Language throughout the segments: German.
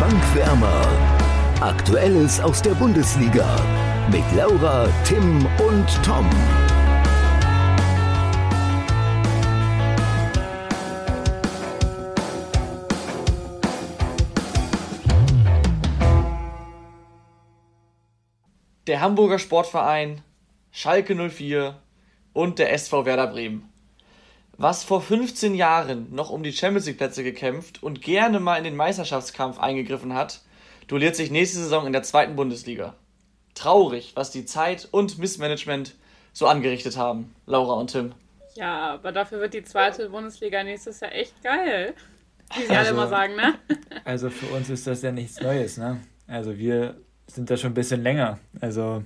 Bankwärmer. Aktuelles aus der Bundesliga mit Laura, Tim und Tom. Der Hamburger Sportverein, Schalke 04 und der SV Werder Bremen. Was vor 15 Jahren noch um die Champions League Plätze gekämpft und gerne mal in den Meisterschaftskampf eingegriffen hat, duelliert sich nächste Saison in der zweiten Bundesliga. Traurig, was die Zeit und Missmanagement so angerichtet haben, Laura und Tim. Ja, aber dafür wird die zweite Bundesliga nächstes Jahr echt geil. Wie sie also, alle immer sagen, ne? Also für uns ist das ja nichts Neues, ne? Also wir sind da schon ein bisschen länger. Also,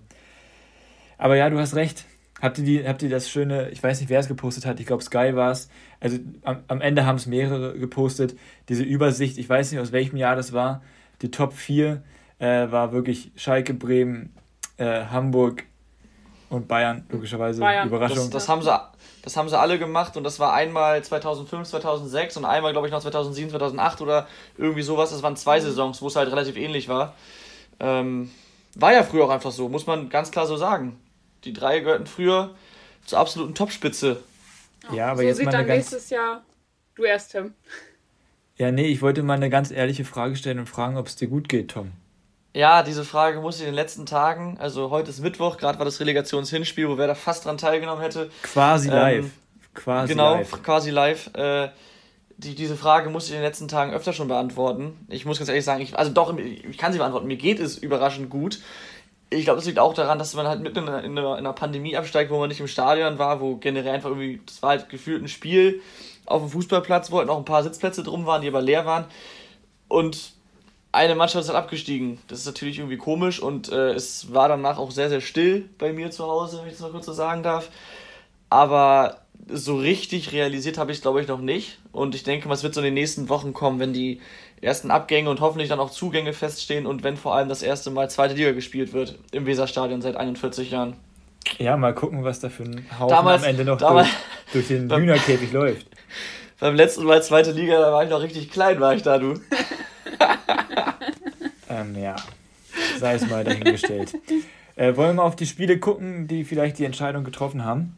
aber ja, du hast recht. Habt ihr, die, habt ihr das schöne, ich weiß nicht, wer es gepostet hat, ich glaube Sky war es, also am, am Ende haben es mehrere gepostet, diese Übersicht, ich weiß nicht, aus welchem Jahr das war, die Top 4 äh, war wirklich Schalke, Bremen, äh, Hamburg und Bayern, logischerweise. Bayern. Überraschung. Das, das, haben sie, das haben sie alle gemacht und das war einmal 2005, 2006 und einmal, glaube ich, noch 2007, 2008 oder irgendwie sowas. Das waren zwei Saisons, wo es halt relativ ähnlich war. Ähm, war ja früher auch einfach so, muss man ganz klar so sagen. Die drei gehörten früher zur absoluten Topspitze. Ja, aber so jetzt sieht mal dann ganz... nächstes Jahr du erst, Tim. Ja, nee, ich wollte mal eine ganz ehrliche Frage stellen und fragen, ob es dir gut geht, Tom. Ja, diese Frage muss ich in den letzten Tagen, also heute ist Mittwoch, gerade war das Relegationshinspiel, wo wer da fast dran teilgenommen hätte. Quasi ähm, live. Quasi genau, live. quasi live. Äh, die, diese Frage muss ich in den letzten Tagen öfter schon beantworten. Ich muss ganz ehrlich sagen, ich, also doch, ich kann sie beantworten. Mir geht es überraschend gut. Ich glaube, das liegt auch daran, dass man halt mitten in einer, in einer Pandemie absteigt, wo man nicht im Stadion war, wo generell einfach irgendwie, das war halt gefühlt ein Spiel auf dem Fußballplatz, wo halt noch ein paar Sitzplätze drum waren, die aber leer waren. Und eine Mannschaft ist halt abgestiegen. Das ist natürlich irgendwie komisch und äh, es war danach auch sehr, sehr still bei mir zu Hause, wenn ich das mal kurz so sagen darf. Aber so richtig realisiert habe ich es, glaube ich, noch nicht. Und ich denke, was wird so in den nächsten Wochen kommen, wenn die ersten Abgänge und hoffentlich dann auch Zugänge feststehen und wenn vor allem das erste Mal zweite Liga gespielt wird im Weserstadion seit 41 Jahren. Ja, mal gucken, was da für ein Haufen damals, am Ende noch damals, durch, durch den Hühnerkäfig läuft. Beim letzten Mal zweite Liga, da war ich noch richtig klein, war ich da, du. ähm, ja, sei es mal dahingestellt. äh, wollen wir mal auf die Spiele gucken, die vielleicht die Entscheidung getroffen haben?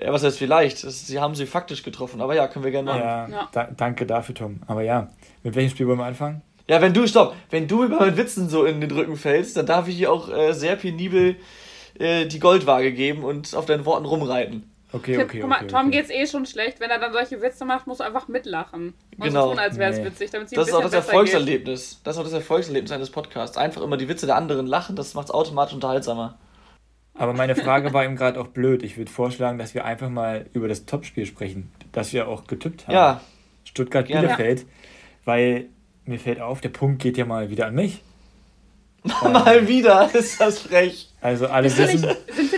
Ja, was heißt vielleicht? sie haben sie faktisch getroffen, aber ja, können wir gerne machen. Ja, ja. Da, danke dafür, Tom. Aber ja, mit welchem Spiel wollen wir anfangen? Ja, wenn du, stopp, wenn du über meinen Witzen so in den Rücken fällst, dann darf ich hier auch äh, sehr penibel äh, die Goldwaage geben und auf deinen Worten rumreiten. Okay, okay, Guck mal, okay, Tom okay. geht's eh schon schlecht. Wenn er dann solche Witze macht, muss er einfach mitlachen. Und genau. so tun, als wäre es nee. witzig, damit sie Das ist auch das Erfolgserlebnis. Geht. Das ist auch das Erfolgserlebnis eines Podcasts. Einfach immer die Witze der anderen lachen, das macht es automatisch unterhaltsamer. Aber meine Frage war eben gerade auch blöd. Ich würde vorschlagen, dass wir einfach mal über das Topspiel sprechen, das wir auch getippt haben. Ja. Stuttgart-Bielefeld. Ja. Weil mir fällt auf, der Punkt geht ja mal wieder an mich. mal wieder, ist das frech. Also alle wissen.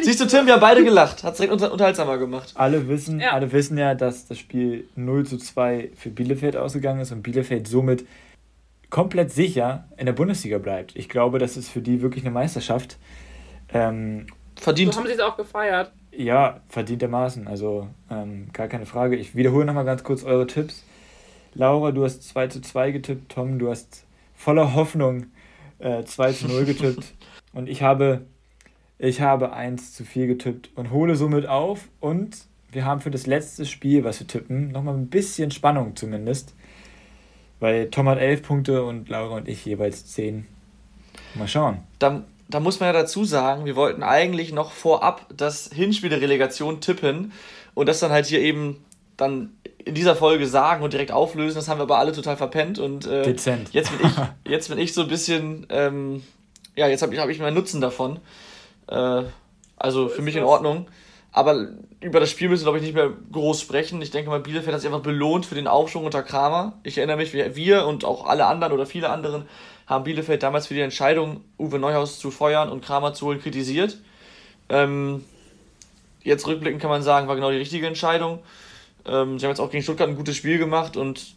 Siehst du, Tim, wir haben beide gelacht. Hat es direkt unterhaltsamer gemacht. Alle wissen, ja. alle wissen ja, dass das Spiel 0 zu 2 für Bielefeld ausgegangen ist und Bielefeld somit komplett sicher in der Bundesliga bleibt. Ich glaube, das ist für die wirklich eine Meisterschaft. Ähm, Verdient. So haben sie es auch gefeiert. Ja, verdientermaßen. Also ähm, gar keine Frage. Ich wiederhole nochmal ganz kurz eure Tipps. Laura, du hast 2 zu 2 getippt. Tom, du hast voller Hoffnung äh, 2 zu 0 getippt. und ich habe, ich habe 1 zu 4 getippt und hole somit auf. Und wir haben für das letzte Spiel, was wir tippen, nochmal ein bisschen Spannung zumindest. Weil Tom hat 11 Punkte und Laura und ich jeweils 10. Mal schauen. Dann, da muss man ja dazu sagen, wir wollten eigentlich noch vorab das Hinspiel der Relegation tippen und das dann halt hier eben dann in dieser Folge sagen und direkt auflösen. Das haben wir aber alle total verpennt und äh, Dezent. jetzt bin ich jetzt bin ich so ein bisschen ähm, ja jetzt habe ich habe ich meinen Nutzen davon. Äh, also für mich in Ordnung. Aber über das Spiel müssen wir, glaube ich, nicht mehr groß sprechen. Ich denke mal, Bielefeld hat sich einfach belohnt für den Aufschwung unter Kramer. Ich erinnere mich, wir und auch alle anderen oder viele anderen haben Bielefeld damals für die Entscheidung, Uwe Neuhaus zu feuern und Kramer zu holen, kritisiert. Ähm, jetzt rückblickend kann man sagen, war genau die richtige Entscheidung. Ähm, sie haben jetzt auch gegen Stuttgart ein gutes Spiel gemacht und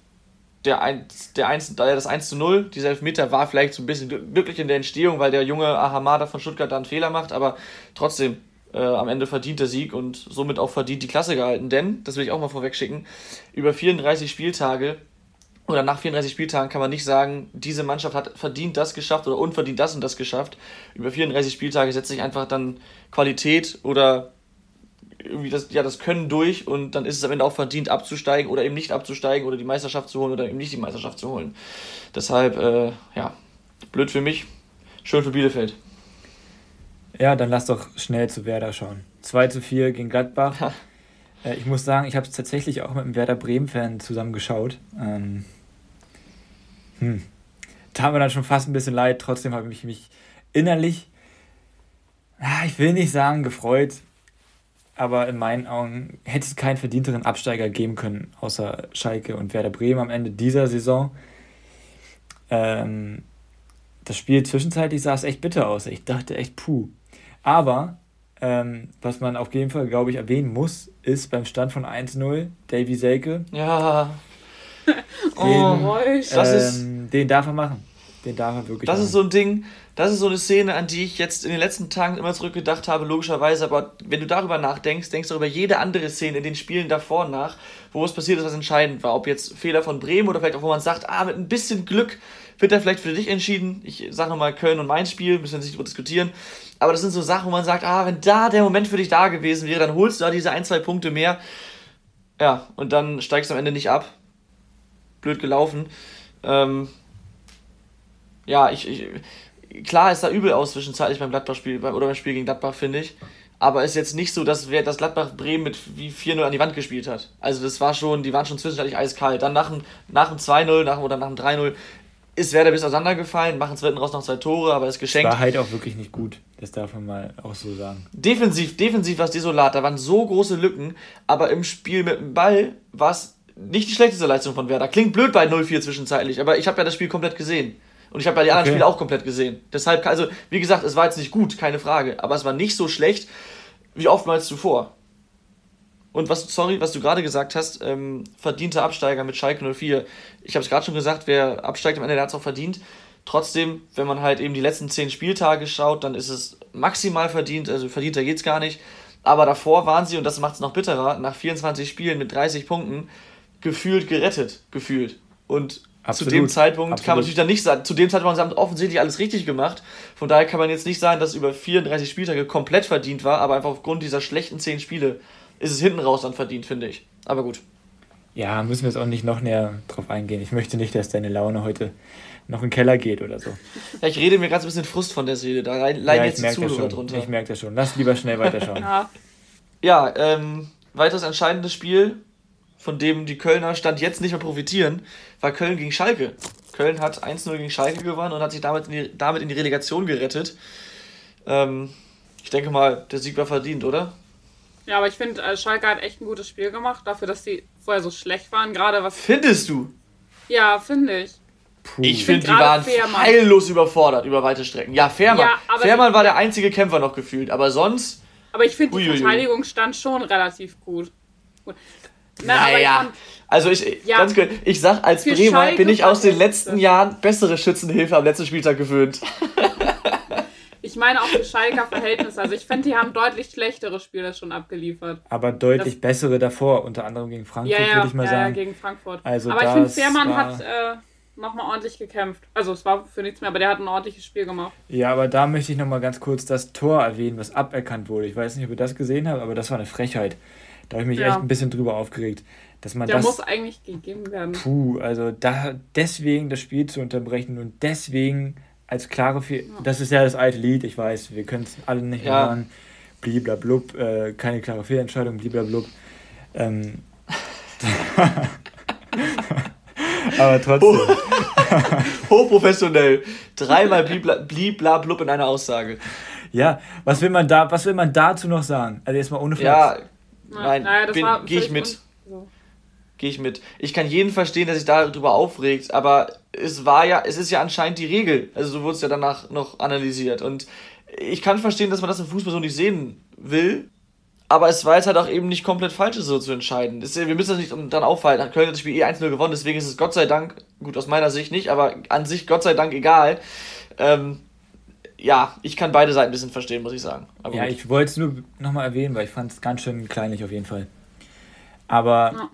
der 1, der 1, das 1 zu 0, dieser Elfmeter war vielleicht so ein bisschen glücklich in der Entstehung, weil der junge Ahamada von Stuttgart da einen Fehler macht, aber trotzdem äh, am Ende verdient der Sieg und somit auch verdient die Klasse gehalten. Denn, das will ich auch mal vorweg schicken, über 34 Spieltage oder nach 34 Spieltagen kann man nicht sagen, diese Mannschaft hat verdient das geschafft oder unverdient das und das geschafft. Über 34 Spieltage setzt sich einfach dann Qualität oder irgendwie das, ja, das Können durch und dann ist es am Ende auch verdient abzusteigen oder eben nicht abzusteigen oder die Meisterschaft zu holen oder eben nicht die Meisterschaft zu holen. Deshalb, äh, ja, blöd für mich, schön für Bielefeld. Ja, dann lass doch schnell zu Werder schauen. 2 zu 4 gegen Gladbach. äh, ich muss sagen, ich habe es tatsächlich auch mit einem Werder Bremen-Fan zusammen geschaut. Ähm, hm. Tat mir dann schon fast ein bisschen leid, trotzdem habe ich mich innerlich, ich will nicht sagen gefreut, aber in meinen Augen hätte es keinen verdienteren Absteiger geben können, außer Schalke und Werder Bremen am Ende dieser Saison. Ähm, das Spiel zwischenzeitlich sah es echt bitter aus. Ich dachte echt, puh. Aber ähm, was man auf jeden Fall, glaube ich, erwähnen muss, ist beim Stand von 1-0 Davy Selke. Ja. Den, oh, ähm, den darf er machen. Den darf er wirklich Das machen. ist so ein Ding, das ist so eine Szene, an die ich jetzt in den letzten Tagen immer zurückgedacht habe, logischerweise. Aber wenn du darüber nachdenkst, denkst du über jede andere Szene in den Spielen davor nach, wo es passiert ist, was entscheidend war. Ob jetzt Fehler von Bremen oder vielleicht auch, wo man sagt, ah, mit ein bisschen Glück wird er vielleicht für dich entschieden. Ich sage nochmal Köln und mein Spiel, müssen wir nicht darüber diskutieren. Aber das sind so Sachen, wo man sagt, ah, wenn da der Moment für dich da gewesen wäre, dann holst du da diese ein, zwei Punkte mehr. Ja, und dann steigst du am Ende nicht ab. Blöd gelaufen. Ähm, ja, ich, ich klar ist da übel aus zwischenzeitlich beim Gladbach-Spiel oder beim Spiel gegen Gladbach, finde ich. Aber ist jetzt nicht so, dass wer das Gladbach Bremen mit wie 4-0 an die Wand gespielt hat. Also das war schon, die waren schon zwischenzeitlich eiskalt. Dann nach dem, nach dem 2-0 nach, oder nach dem 3-0 ist Werder bis auseinandergefallen, machen zweiten raus noch zwei Tore, aber ist geschenkt. War halt auch wirklich nicht gut, das darf man mal auch so sagen. Defensiv, defensiv war es desolat, da waren so große Lücken, aber im Spiel mit dem Ball war es nicht die schlechteste Leistung von Werder. Klingt blöd bei 0-4 zwischenzeitlich, aber ich habe ja das Spiel komplett gesehen. Und ich habe ja die anderen okay. Spiele auch komplett gesehen. Deshalb, also, wie gesagt, es war jetzt nicht gut, keine Frage. Aber es war nicht so schlecht wie oftmals zuvor. Und was, sorry, was du gerade gesagt hast, ähm, verdienter Absteiger mit Schalke 04. Ich habe es gerade schon gesagt, wer absteigt am Ende, der hat es auch verdient. Trotzdem, wenn man halt eben die letzten zehn Spieltage schaut, dann ist es maximal verdient, also verdienter geht es gar nicht. Aber davor waren sie, und das macht es noch bitterer, nach 24 Spielen mit 30 Punkten gefühlt gerettet, gefühlt. Und Absolut. Zu dem Zeitpunkt Absolut. kann man natürlich dann nicht sagen, zu dem Zeitpunkt haben sie offensichtlich alles richtig gemacht. Von daher kann man jetzt nicht sagen, dass es über 34 Spieltage komplett verdient war, aber einfach aufgrund dieser schlechten 10 Spiele ist es hinten raus dann verdient, finde ich. Aber gut. Ja, müssen wir jetzt auch nicht noch näher drauf eingehen. Ich möchte nicht, dass deine Laune heute noch in den Keller geht oder so. Ja, ich rede mir ganz ein bisschen Frust von der Seele. Da leiden ja, jetzt die Zuhörer drunter. Ich merke das schon. Lass lieber schnell weiterschauen. ja, ja ähm, weiteres entscheidendes Spiel von dem die Kölner Stand jetzt nicht mehr profitieren, war Köln gegen Schalke. Köln hat 1-0 gegen Schalke gewonnen und hat sich damit in die, damit in die Relegation gerettet. Ähm, ich denke mal, der Sieg war verdient, oder? Ja, aber ich finde, äh, Schalke hat echt ein gutes Spiel gemacht, dafür, dass die vorher so schlecht waren. Gerade was. Findest du? Ja, finde ich. Puh. Ich finde, die waren Fährmann. heillos überfordert über weite Strecken. Ja, Fährmann. Ja, Fährmann war der einzige Kämpfer noch gefühlt, aber sonst. Aber ich finde, die Verteidigung stand schon relativ gut. gut. Na, naja. Also ich, ja, ganz kurz, ich sag, als Bremer Schalke bin ich aus den letzten Jahren bessere Schützenhilfe am letzten Spieltag gewöhnt. Ich meine auch für Schalker Verhältnisse. Also ich finde, die haben deutlich schlechtere Spiele schon abgeliefert. Aber deutlich das, bessere davor, unter anderem gegen Frankfurt, ja, ja, würde ich mal ja, sagen. Ja, gegen Frankfurt. Also aber ich finde, Fährmann hat äh, nochmal ordentlich gekämpft. Also es war für nichts mehr, aber der hat ein ordentliches Spiel gemacht. Ja, aber da möchte ich nochmal ganz kurz das Tor erwähnen, was aberkannt wurde. Ich weiß nicht, ob ihr das gesehen habt, aber das war eine Frechheit. Da habe ich mich ja. echt ein bisschen drüber aufgeregt. Dass man Der das, muss eigentlich gegeben werden. Puh, also da deswegen das Spiel zu unterbrechen und deswegen als klare Fe ja. Das ist ja das alte Lied, ich weiß, wir können es alle nicht ja. hören. Bliblablub, äh, keine klare Fehlentscheidung, bliblablub. Ähm, aber trotzdem. Hochprofessionell. Dreimal bliblablub in einer Aussage. Ja, was will man da, was will man dazu noch sagen? Also erstmal ohne Flex. Ja, nein, naja, gehe ich mit. So. Gehe ich mit. Ich kann jeden verstehen, der sich darüber aufregt, aber es war ja, es ist ja anscheinend die Regel. Also so wurde es ja danach noch analysiert. Und ich kann verstehen, dass man das im Fußball so nicht sehen will. Aber es war jetzt halt auch eben nicht komplett falsch, so zu entscheiden. Das, wir müssen das nicht dann aufhalten. Köln hat das Spiel eh 1-0 gewonnen, deswegen ist es Gott sei Dank, gut aus meiner Sicht nicht, aber an sich Gott sei Dank egal. Ähm, ja, ich kann beide Seiten ein bisschen verstehen, muss ich sagen. Aber ja, gut. ich wollte es nur nochmal erwähnen, weil ich fand es ganz schön kleinlich auf jeden Fall. Aber. Ja.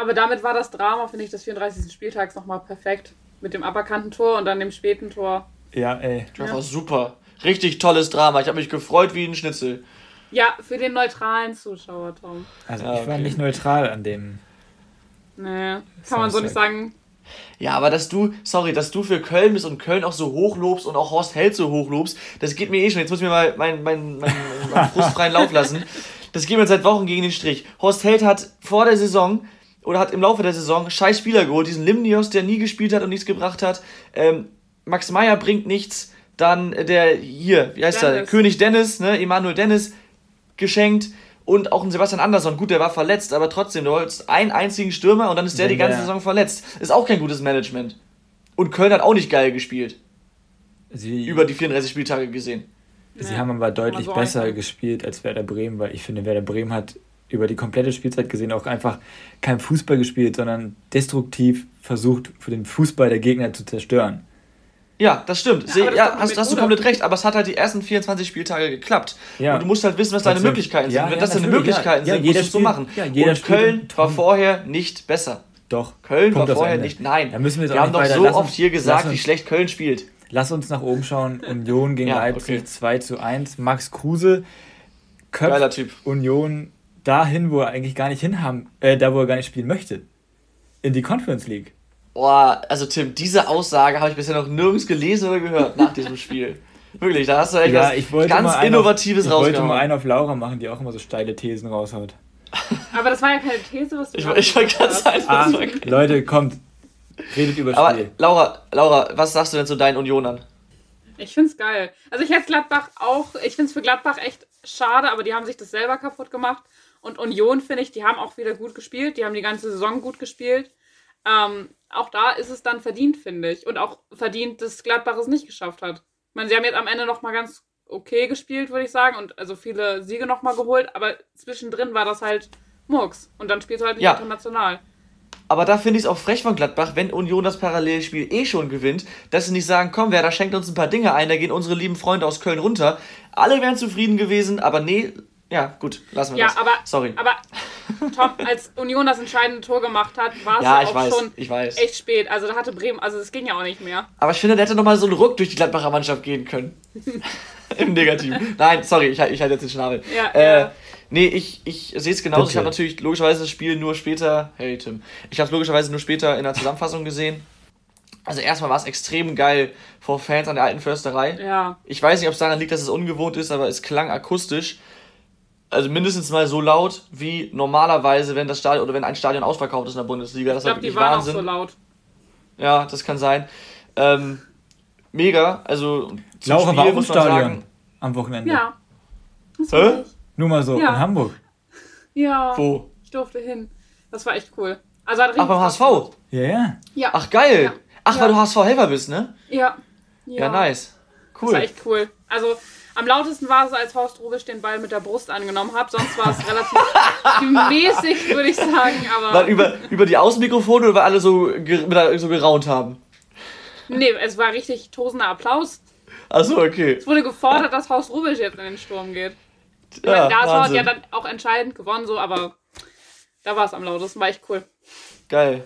Aber damit war das Drama, finde ich, des 34. Spieltags nochmal perfekt. Mit dem aberkannten Tor und dann dem späten Tor. Ja, ey. Das war super. Richtig tolles Drama. Ich habe mich gefreut wie ein Schnitzel. Ja, für den neutralen Zuschauer, Tom. Also Ja, ich war okay. nicht neutral an dem. Nee, kann man so nicht sagen. Ja, aber dass du, sorry, dass du für Köln bist und Köln auch so hochlobst und auch Horst Held so hochlobst, das geht mir eh schon. Jetzt muss ich mir mal meinen mein, mein, mein frustfreien Lauf lassen. Das geht mir seit Wochen gegen den Strich. Horst Held hat vor der Saison oder hat im Laufe der Saison scheiß Spieler geholt. Diesen Limnios, der nie gespielt hat und nichts gebracht hat. Ähm, Max Meyer bringt nichts. Dann der hier, wie heißt der? Dennis. König Dennis, ne? Emanuel Dennis geschenkt. Und auch ein Sebastian Andersson. Gut, der war verletzt, aber trotzdem, du holst einen einzigen Stürmer und dann ist der Wenn die ganze der- Saison verletzt. Ist auch kein gutes Management. Und Köln hat auch nicht geil gespielt. Sie, Über die 34 Spieltage gesehen. sie Nee, haben aber deutlich besser gespielt als Werder Bremen, weil ich finde, Werder Bremen hat über die komplette Spielzeit gesehen auch einfach kein Fußball gespielt, sondern destruktiv versucht, für den Fußball der Gegner zu zerstören. Ja, das stimmt. Ja, das Ja, hast, hast du komplett recht, aber es hat halt die ersten 24 Spieltage geklappt. Ja. Und du musst halt wissen, was deine. Möglichkeiten Ja, sind. Wenn ja, das deine. Möglichkeiten Ja, sind, jeder musst du es so machen. ja, jeder Und Köln war vorher nicht besser. Doch. Köln Punkt war vorher Ende. nicht. Nein. Da müssen wir wir haben doch so lass oft hier gesagt, uns- wie schlecht Köln spielt. Lass uns nach oben schauen. Union gegen Ja, Leipzig okay. 2 zu 1. Max Kruse köpft Geiler Typ. Union dahin, wo er eigentlich gar nicht hinhaben, äh, da wo er gar nicht spielen möchte. In die Conference League. Boah, also Tim, diese Aussage habe ich bisher noch nirgends gelesen oder gehört nach diesem Spiel. Wirklich, da hast du echt Ja, was ganz Innovatives auf, Ich wollte mal einen auf Laura machen, die auch immer so steile Thesen raushaut. Aber das war ja keine These, was du Ich, ich wollte gerade gesagt sagen, hast. Ah, war- Leute, kommt. Redet über aber Spiel. Laura, Laura, was sagst du denn zu deinen Unionern? Ich find's geil. Also ich hätte Gladbach auch, ich find's für Gladbach echt schade, aber die haben sich das selber kaputt gemacht. Und Union, finde ich, die haben auch wieder gut gespielt. Die haben die ganze Saison gut gespielt. Ähm, auch da ist es dann verdient, finde ich. Und auch verdient, dass Gladbach es nicht geschafft hat. Ich meine, sie haben jetzt am Ende nochmal ganz okay gespielt, würde ich sagen. Und also viele Siege nochmal geholt. Aber zwischendrin war das halt Murks. Und dann spielst du halt nicht Ja. international. Aber da finde ich es auch frech von Gladbach, wenn Union das Parallelspiel eh schon gewinnt, dass sie nicht sagen, komm, wer da schenkt uns ein paar Dinge ein, da gehen unsere lieben Freunde aus Köln runter. Alle wären zufrieden gewesen, aber nee, ja, gut, lassen wir Ja, das. aber, Sorry. aber Tom, als Union das entscheidende Tor gemacht hat, war es ja, ich auch weiß, schon ich weiß. echt spät. Also da hatte Bremen, also es ging ja auch nicht mehr. Aber ich finde, der hätte nochmal so einen Ruck durch die Gladbacher Mannschaft gehen können. Im Negativen. Nein, sorry, ich, ich halte jetzt den Schnabel. Ja, äh, ja. Nee, ich, ich sehe es genauso. Ich Bitte. habe natürlich logischerweise das Spiel nur später. Hey Tim. Ich habe es logischerweise nur später in der Zusammenfassung gesehen. Also erstmal war es extrem geil vor Fans an der alten Försterei. Ja. Ich weiß nicht, ob es daran liegt, dass es ungewohnt ist, aber es klang akustisch. Also mindestens mal so laut wie normalerweise, wenn das Stadion oder wenn ein Stadion ausverkauft ist in der Bundesliga. Das Ich war glaube, die wirklich waren Wahnsinn. auch so laut. Ja, das kann sein. Ähm, mega. Also zum Laura war auch im Stadion sagen- am Wochenende. Ja. Hä? Nur mal so, Ja. in Hamburg. Ja. Wo? Ich durfte hin. Das war echt cool. Also hat Ach, beim HSV. Ja, ja. Ja. Ach, geil. Ja. Ach, Ja. weil du HSV-Helfer bist, ne? Ja. Ja, nice. Das war Cool. echt cool. Also am lautesten war es, als Horst Rubisch den Ball mit der Brust angenommen hat. Sonst war es relativ mäßig, würde ich sagen. Aber Weil über, über die Außenmikrofone oder weil alle so, so geraunt haben? nee, es war richtig tosender Applaus. Achso, okay. Es wurde gefordert, dass Horst Rubisch jetzt in den Sturm geht. Ich Ja, meine, HSV hat ja dann auch entscheidend gewonnen, so, aber da war es am lautesten. War echt cool. Geil.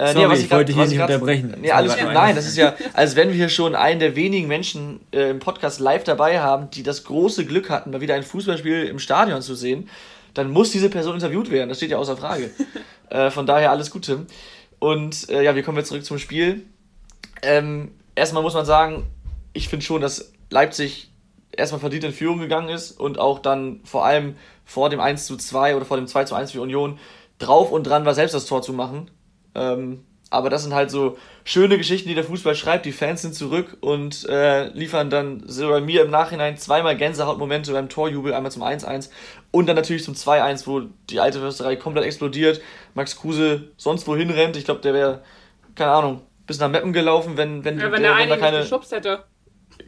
Äh, Sorry, was ich grad- wollte hier was nicht grad- unterbrechen. Nee, alles gut. grad Nein, ein- das ist ja, als wenn wir hier schon einen der wenigen Menschen äh, im Podcast live dabei haben, die das große Glück hatten, mal wieder ein Fußballspiel im Stadion zu sehen, dann muss diese Person interviewt werden. Das steht ja außer Frage. äh, von daher alles Gute. Und äh, ja, wir kommen jetzt zurück zum Spiel. Ähm, erstmal muss man sagen, ich finde schon, dass Leipzig erstmal verdient in Führung gegangen ist und auch dann vor allem vor dem 1 zu 2 oder vor dem 2 zu 1 für Union drauf und dran war, selbst das Tor zu machen. Ähm, aber das sind halt so schöne Geschichten, die der Fußball schreibt. Die Fans sind zurück und äh, liefern dann so bei mir im Nachhinein zweimal Gänsehautmomente beim Torjubel, einmal zum 1-1 und dann natürlich zum 2-1, wo die alte Försterei komplett explodiert. Max Kruse sonst wohin rennt. Ich glaube, der wäre, keine Ahnung, bis nach Meppen gelaufen, wenn, wenn, Ja, wenn der wenn eine nicht geschubst hätte.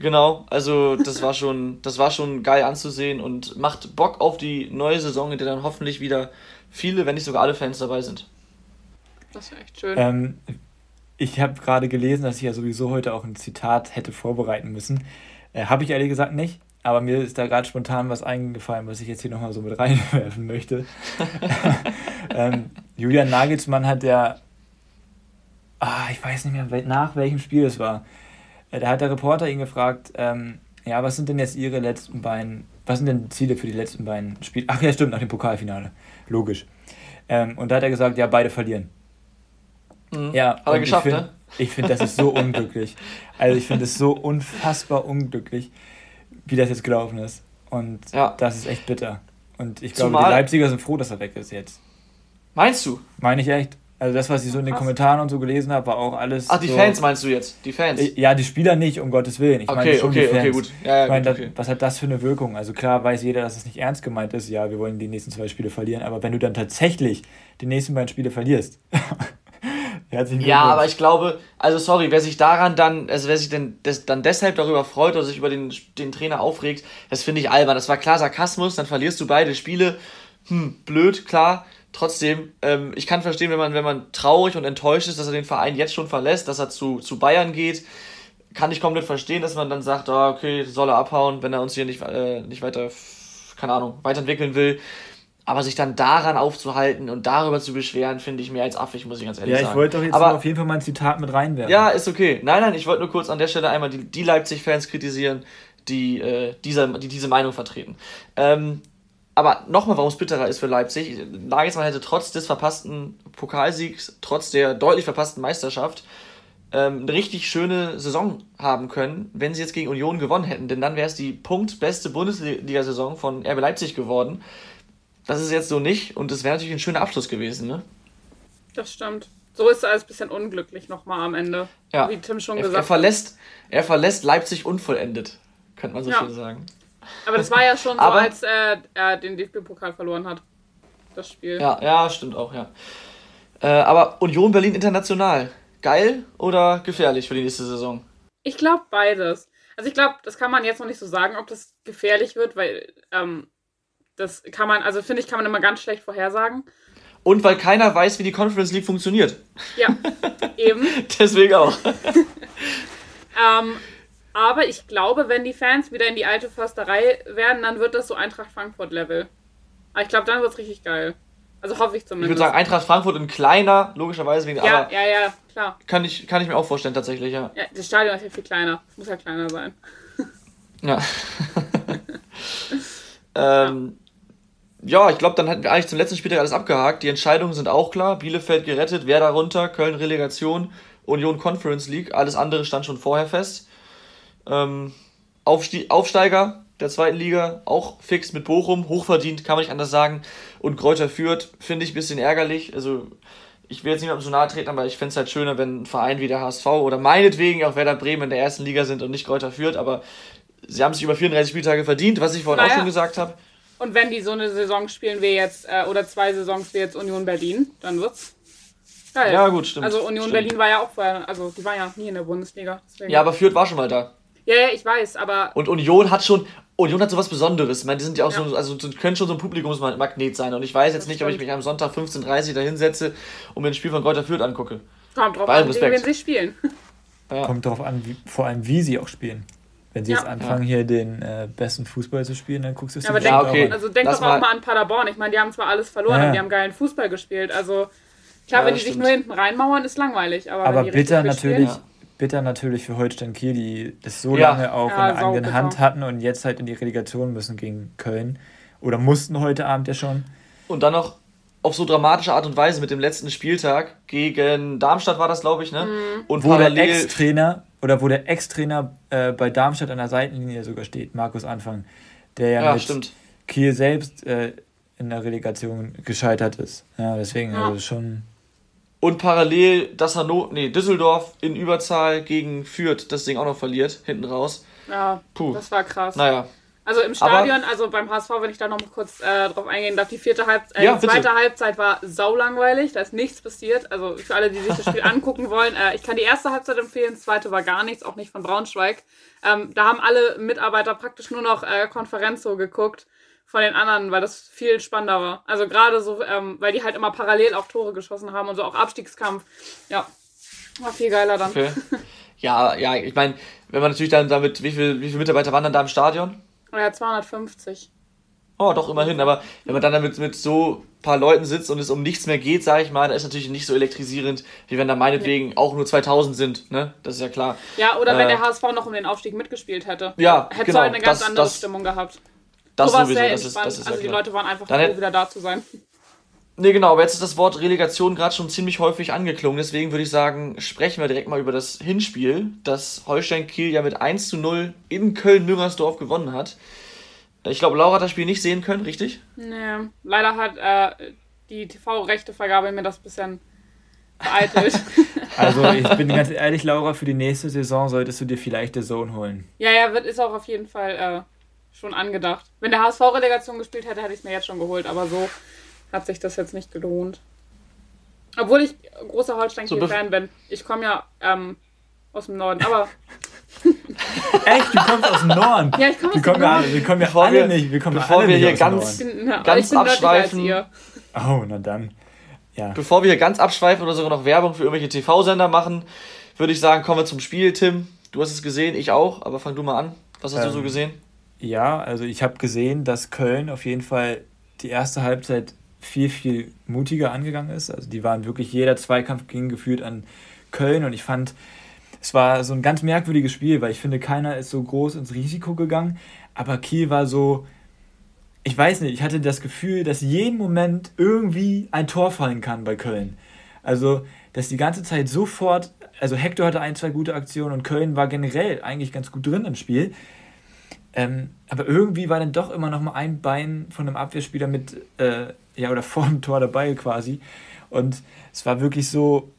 Genau, also das war schon, das war schon geil anzusehen und macht Bock auf die neue Saison, in der dann hoffentlich wieder viele, wenn nicht sogar alle Fans dabei sind. Das wäre echt schön. Ähm, ich habe gerade gelesen, dass ich ja sowieso heute auch ein Zitat hätte vorbereiten müssen. Äh, habe ich ehrlich gesagt nicht. aber mir ist da gerade spontan was eingefallen, was ich jetzt hier nochmal so mit reinwerfen möchte. ähm, Julian Nagelsmann hat ja, ah, ich weiß nicht mehr, nach welchem Spiel es war. Äh, da hat der Reporter ihn gefragt, ähm, ja, was sind denn jetzt Ihre letzten beiden, was sind denn Ziele für die letzten beiden Spiele? Ach ja, stimmt, nach dem Pokalfinale. Logisch. Ähm, und da hat er gesagt, ja, beide verlieren. Mhm. Ja, hat er geschafft, ich find, ne? Ich finde, das ist so unglücklich. Also ich finde es so unfassbar unglücklich wie das jetzt gelaufen ist. Und ja. das ist echt bitter. Und ich glaube, Zumal, die Leipziger sind froh, dass er weg ist jetzt. Meinst du? Meine ich echt. Also das, was ich so in den Kommentaren und so gelesen habe, war auch alles. Ach, die so, Fans meinst du jetzt? Die Fans? Äh, ja, die Spieler nicht, um Gottes Willen. Ich okay, meine schon okay, die Fans. okay, gut. Ja, ja, ich meine, gut, okay. was hat das für eine Wirkung? Also klar weiß jeder, dass es nicht ernst gemeint ist. Ja, wir wollen die nächsten zwei Spiele verlieren. Aber wenn du dann tatsächlich die nächsten beiden Spiele verlierst, Herzlichen Ja, aber ich glaube, also sorry, wer sich daran dann, also wer sich denn des, dann deshalb darüber freut oder sich über den, den Trainer aufregt, das finde ich albern. Das war klar Sarkasmus, dann verlierst du beide Spiele. Hm, blöd, klar. Trotzdem, ähm, ich kann verstehen, wenn man, wenn man traurig und enttäuscht ist, dass er den Verein jetzt schon verlässt, dass er zu, zu Bayern geht. Kann ich komplett verstehen, dass man dann sagt, oh, okay, soll er abhauen, wenn er uns hier nicht, äh, nicht weiter, keine Ahnung, weiterentwickeln will. Aber sich dann daran aufzuhalten und darüber zu beschweren, finde ich mehr als affig, muss ich ganz ehrlich sagen. Ja, ich wollte doch jetzt Aber, auf jeden Fall mal ein Zitat mit reinwerfen. Ja, ist okay. Nein, nein, ich wollte nur kurz an der Stelle einmal die, die Leipzig-Fans kritisieren, die, äh, dieser, die diese Meinung vertreten. Ähm, aber nochmal, warum es bitterer ist für Leipzig. Nagelsmann hätte trotz des verpassten Pokalsiegs, trotz der deutlich verpassten Meisterschaft, ähm, eine richtig schöne Saison haben können, wenn sie jetzt gegen Union gewonnen hätten. Denn dann wäre es die punktbeste Bundesliga-Saison von RB Leipzig geworden. Das ist jetzt so nicht und das wäre natürlich ein schöner Abschluss gewesen, ne? Das stimmt. So ist alles ein bisschen unglücklich nochmal am Ende. Ja. Wie Tim schon er, gesagt er verlässt, Er verlässt Leipzig unvollendet, könnte man so ja. schön sagen. Aber das war ja schon so, als äh, er den DFB-Pokal verloren hat. Das Spiel. Ja, ja, stimmt auch, ja. Äh, aber Union Berlin international. Geil oder gefährlich für die nächste Saison? Ich glaube beides. Also ich glaube, das kann man jetzt noch nicht so sagen, ob das gefährlich wird, weil ähm, das kann man, also finde ich, kann man immer ganz schlecht vorhersagen. Und weil keiner weiß, wie die Conference League funktioniert. Ja, eben. Deswegen auch. ähm, aber ich glaube, wenn die Fans wieder in die alte Försterei werden, dann wird das so Eintracht Frankfurt-Level. Aber ich glaube, dann wird es richtig geil. Also hoffe ich zumindest. Ich würde sagen, Eintracht Frankfurt in kleiner, logischerweise wegen Ja, ja, ja, klar. Kann ich, kann ich mir auch vorstellen, tatsächlich, ja. Ja, das Stadion ist ja viel kleiner. Es muss ja kleiner sein. Ja. ähm, ja, ich glaube, dann hatten wir eigentlich zum letzten Spieltag alles abgehakt. Die Entscheidungen sind auch klar. Bielefeld gerettet, wer darunter, Köln Relegation, Union Conference League. Alles andere stand schon vorher fest. Ähm, Aufstie Aufsteiger der zweiten Liga, auch fix mit Bochum, hochverdient, kann man nicht anders sagen. Und Kräuter führt, finde ich ein bisschen ärgerlich. Also, ich will jetzt nicht mehr so nahe treten, aber ich fände es halt schöner, wenn ein Verein wie der HSV oder meinetwegen auch Werder Bremen in der ersten Liga sind und nicht Kräuter führt. Aber sie haben sich über 34 Spieltage verdient, was ich vorhin naja. auch schon gesagt habe. Und wenn die so eine Saison spielen wie jetzt, äh, oder zwei Saisons wie jetzt Union Berlin, dann wird's geil. Ja, gut, stimmt. Also Union stimmt. Berlin war ja auch vorher, also die war ja nie in der Bundesliga. Deswegen. Ja, aber Fürth war schon mal da. Ja, ja, ich weiß, aber. Und Union hat schon, Union hat sowas Besonderes. Ich meine, die sind ja auch ja. so, also können schon so ein Publikumsmagnet sein. Und ich weiß jetzt das nicht, stimmt. ob ich mich am Sonntag 15.30 Uhr da hinsetze und mir ein Spiel von Kräuter Fürth angucke. Kommt drauf an, gegen wen sie spielen. Ja. Kommt drauf an, wie, vor allem wie sie auch spielen. Wenn sie ja. jetzt anfangen, hier den äh, besten Fußball zu spielen, dann guckst du es ja, aber denk, okay. Also denk Lass doch auch mal an Paderborn. Ich meine, die haben zwar alles verloren, ja. aber die haben geilen Fußball gespielt. Also klar, wenn die stimmt. sich nur hinten reinmauern, ist langweilig. Aber, aber bitter natürlich, bitter natürlich für Holstein Kiel, die das so lange auch in der eigenen Hand hatten und jetzt halt in die Relegation müssen gegen Köln. Oder mussten heute Abend ja schon. Und dann noch auf so dramatische Art und Weise mit dem letzten Spieltag gegen Darmstadt war das, glaube ich, ne? Mhm. Und wo der Ex-Trainer oder wo der Ex-Trainer äh, bei Darmstadt an der Seitenlinie sogar steht, Markus Anfang, der ja, ja mit stimmt. Kiel selbst äh, in der Relegation gescheitert ist. Ja, deswegen ja. also schon. Und parallel das Hannover, nee, Düsseldorf in Überzahl gegen Fürth das Ding auch noch verliert, hinten raus. Ja, Puh. das war krass. Naja, also im Stadion, aber, also beim HSV, wenn ich da noch mal kurz äh, drauf eingehen darf, die vierte Halbzeit, äh, ja, die zweite Halbzeit war saulangweilig, da ist nichts passiert. Also für alle, die sich das Spiel angucken wollen, äh, ich kann die erste Halbzeit empfehlen, zweite war gar nichts, auch nicht von Braunschweig. Ähm, da haben alle Mitarbeiter praktisch nur noch äh, Konferenz so geguckt von den anderen, weil das viel spannender war. Also gerade so, ähm, weil die halt immer parallel auch Tore geschossen haben und so auch Abstiegskampf. Ja, war viel geiler dann. Okay. Ja, ja, ich meine, wenn man natürlich dann damit, wie, viel, wie viele Mitarbeiter waren dann da im Stadion? Ja, 250. Oh, doch, immerhin. Aber wenn man dann damit mit so ein paar Leuten sitzt und es um nichts mehr geht, sage ich mal, dann ist natürlich nicht so elektrisierend, wie wenn da meinetwegen auch nur 2000 sind. Ne? Das ist ja klar. Ja, oder Äh, wenn der HSV noch um den Aufstieg mitgespielt hätte. Ja, Hätte genau, halt eine ganz das- andere das- Stimmung gehabt. Das so war sowieso, sehr das ist, das ist ja also die klar. Leute waren einfach Dann froh, hätte- wieder da zu sein. Nee, genau, aber jetzt ist das Wort Relegation gerade schon ziemlich häufig angeklungen. Deswegen würde ich sagen, sprechen wir direkt mal über das Hinspiel, das Holstein Kiel ja mit 1 zu 0 in Köln-Müngersdorf gewonnen hat. Ich glaube, Laura hat das Spiel nicht sehen können, richtig? Nee, leider hat äh, die TV-Rechtevergabe mir das ein bisschen vereitelt. Also ich bin ganz ehrlich, Laura, für die nächste Saison solltest du dir vielleicht der Zone holen. ja, ja, wird, ist auch auf jeden Fall äh, schon angedacht. Wenn der HSV-Relegation gespielt hätte, hätte ich es mir jetzt schon geholt, aber so hat sich das jetzt nicht gelohnt. Obwohl ich großer So, Holstein-Kiel-Fan bin. Ich komme ja ähm, aus dem Norden, aber Echt? Du kommst aus dem Norden? ja, ich komme Wir aus dem kommen ja alle, Norden. wir kommen ja Bevor alle wir- nicht. Wir kommen bevor alle wir nicht hier aus dem ganz- Norden. Bin, na, Ganz abschweifen. Oh, na dann. Ja. Bevor wir hier ganz abschweifen oder sogar noch Werbung für irgendwelche TV-Sender machen, würde ich sagen, kommen wir zum Spiel, Tim. Du hast es gesehen, ich auch, aber fang du mal an. Was hast du Ähm, so gesehen? Ja, also ich habe gesehen, dass Köln auf jeden Fall die erste Halbzeit viel, viel mutiger angegangen ist. Also die waren wirklich, jeder Zweikampf ging geführt an Köln und ich fand, es war so ein ganz merkwürdiges Spiel, weil ich finde, keiner ist so groß ins Risiko gegangen, aber Kiel war so, ich weiß nicht, ich hatte das Gefühl, dass jeden Moment irgendwie ein Tor fallen kann bei Köln. Also, dass die ganze Zeit sofort, also Hector hatte ein, zwei gute Aktionen und Köln war generell eigentlich ganz gut drin im Spiel. Ähm, aber irgendwie war dann doch immer noch mal ein Bein von einem Abwehrspieler mit, äh, ja, oder vor dem Tor dabei quasi. Und es war wirklich so,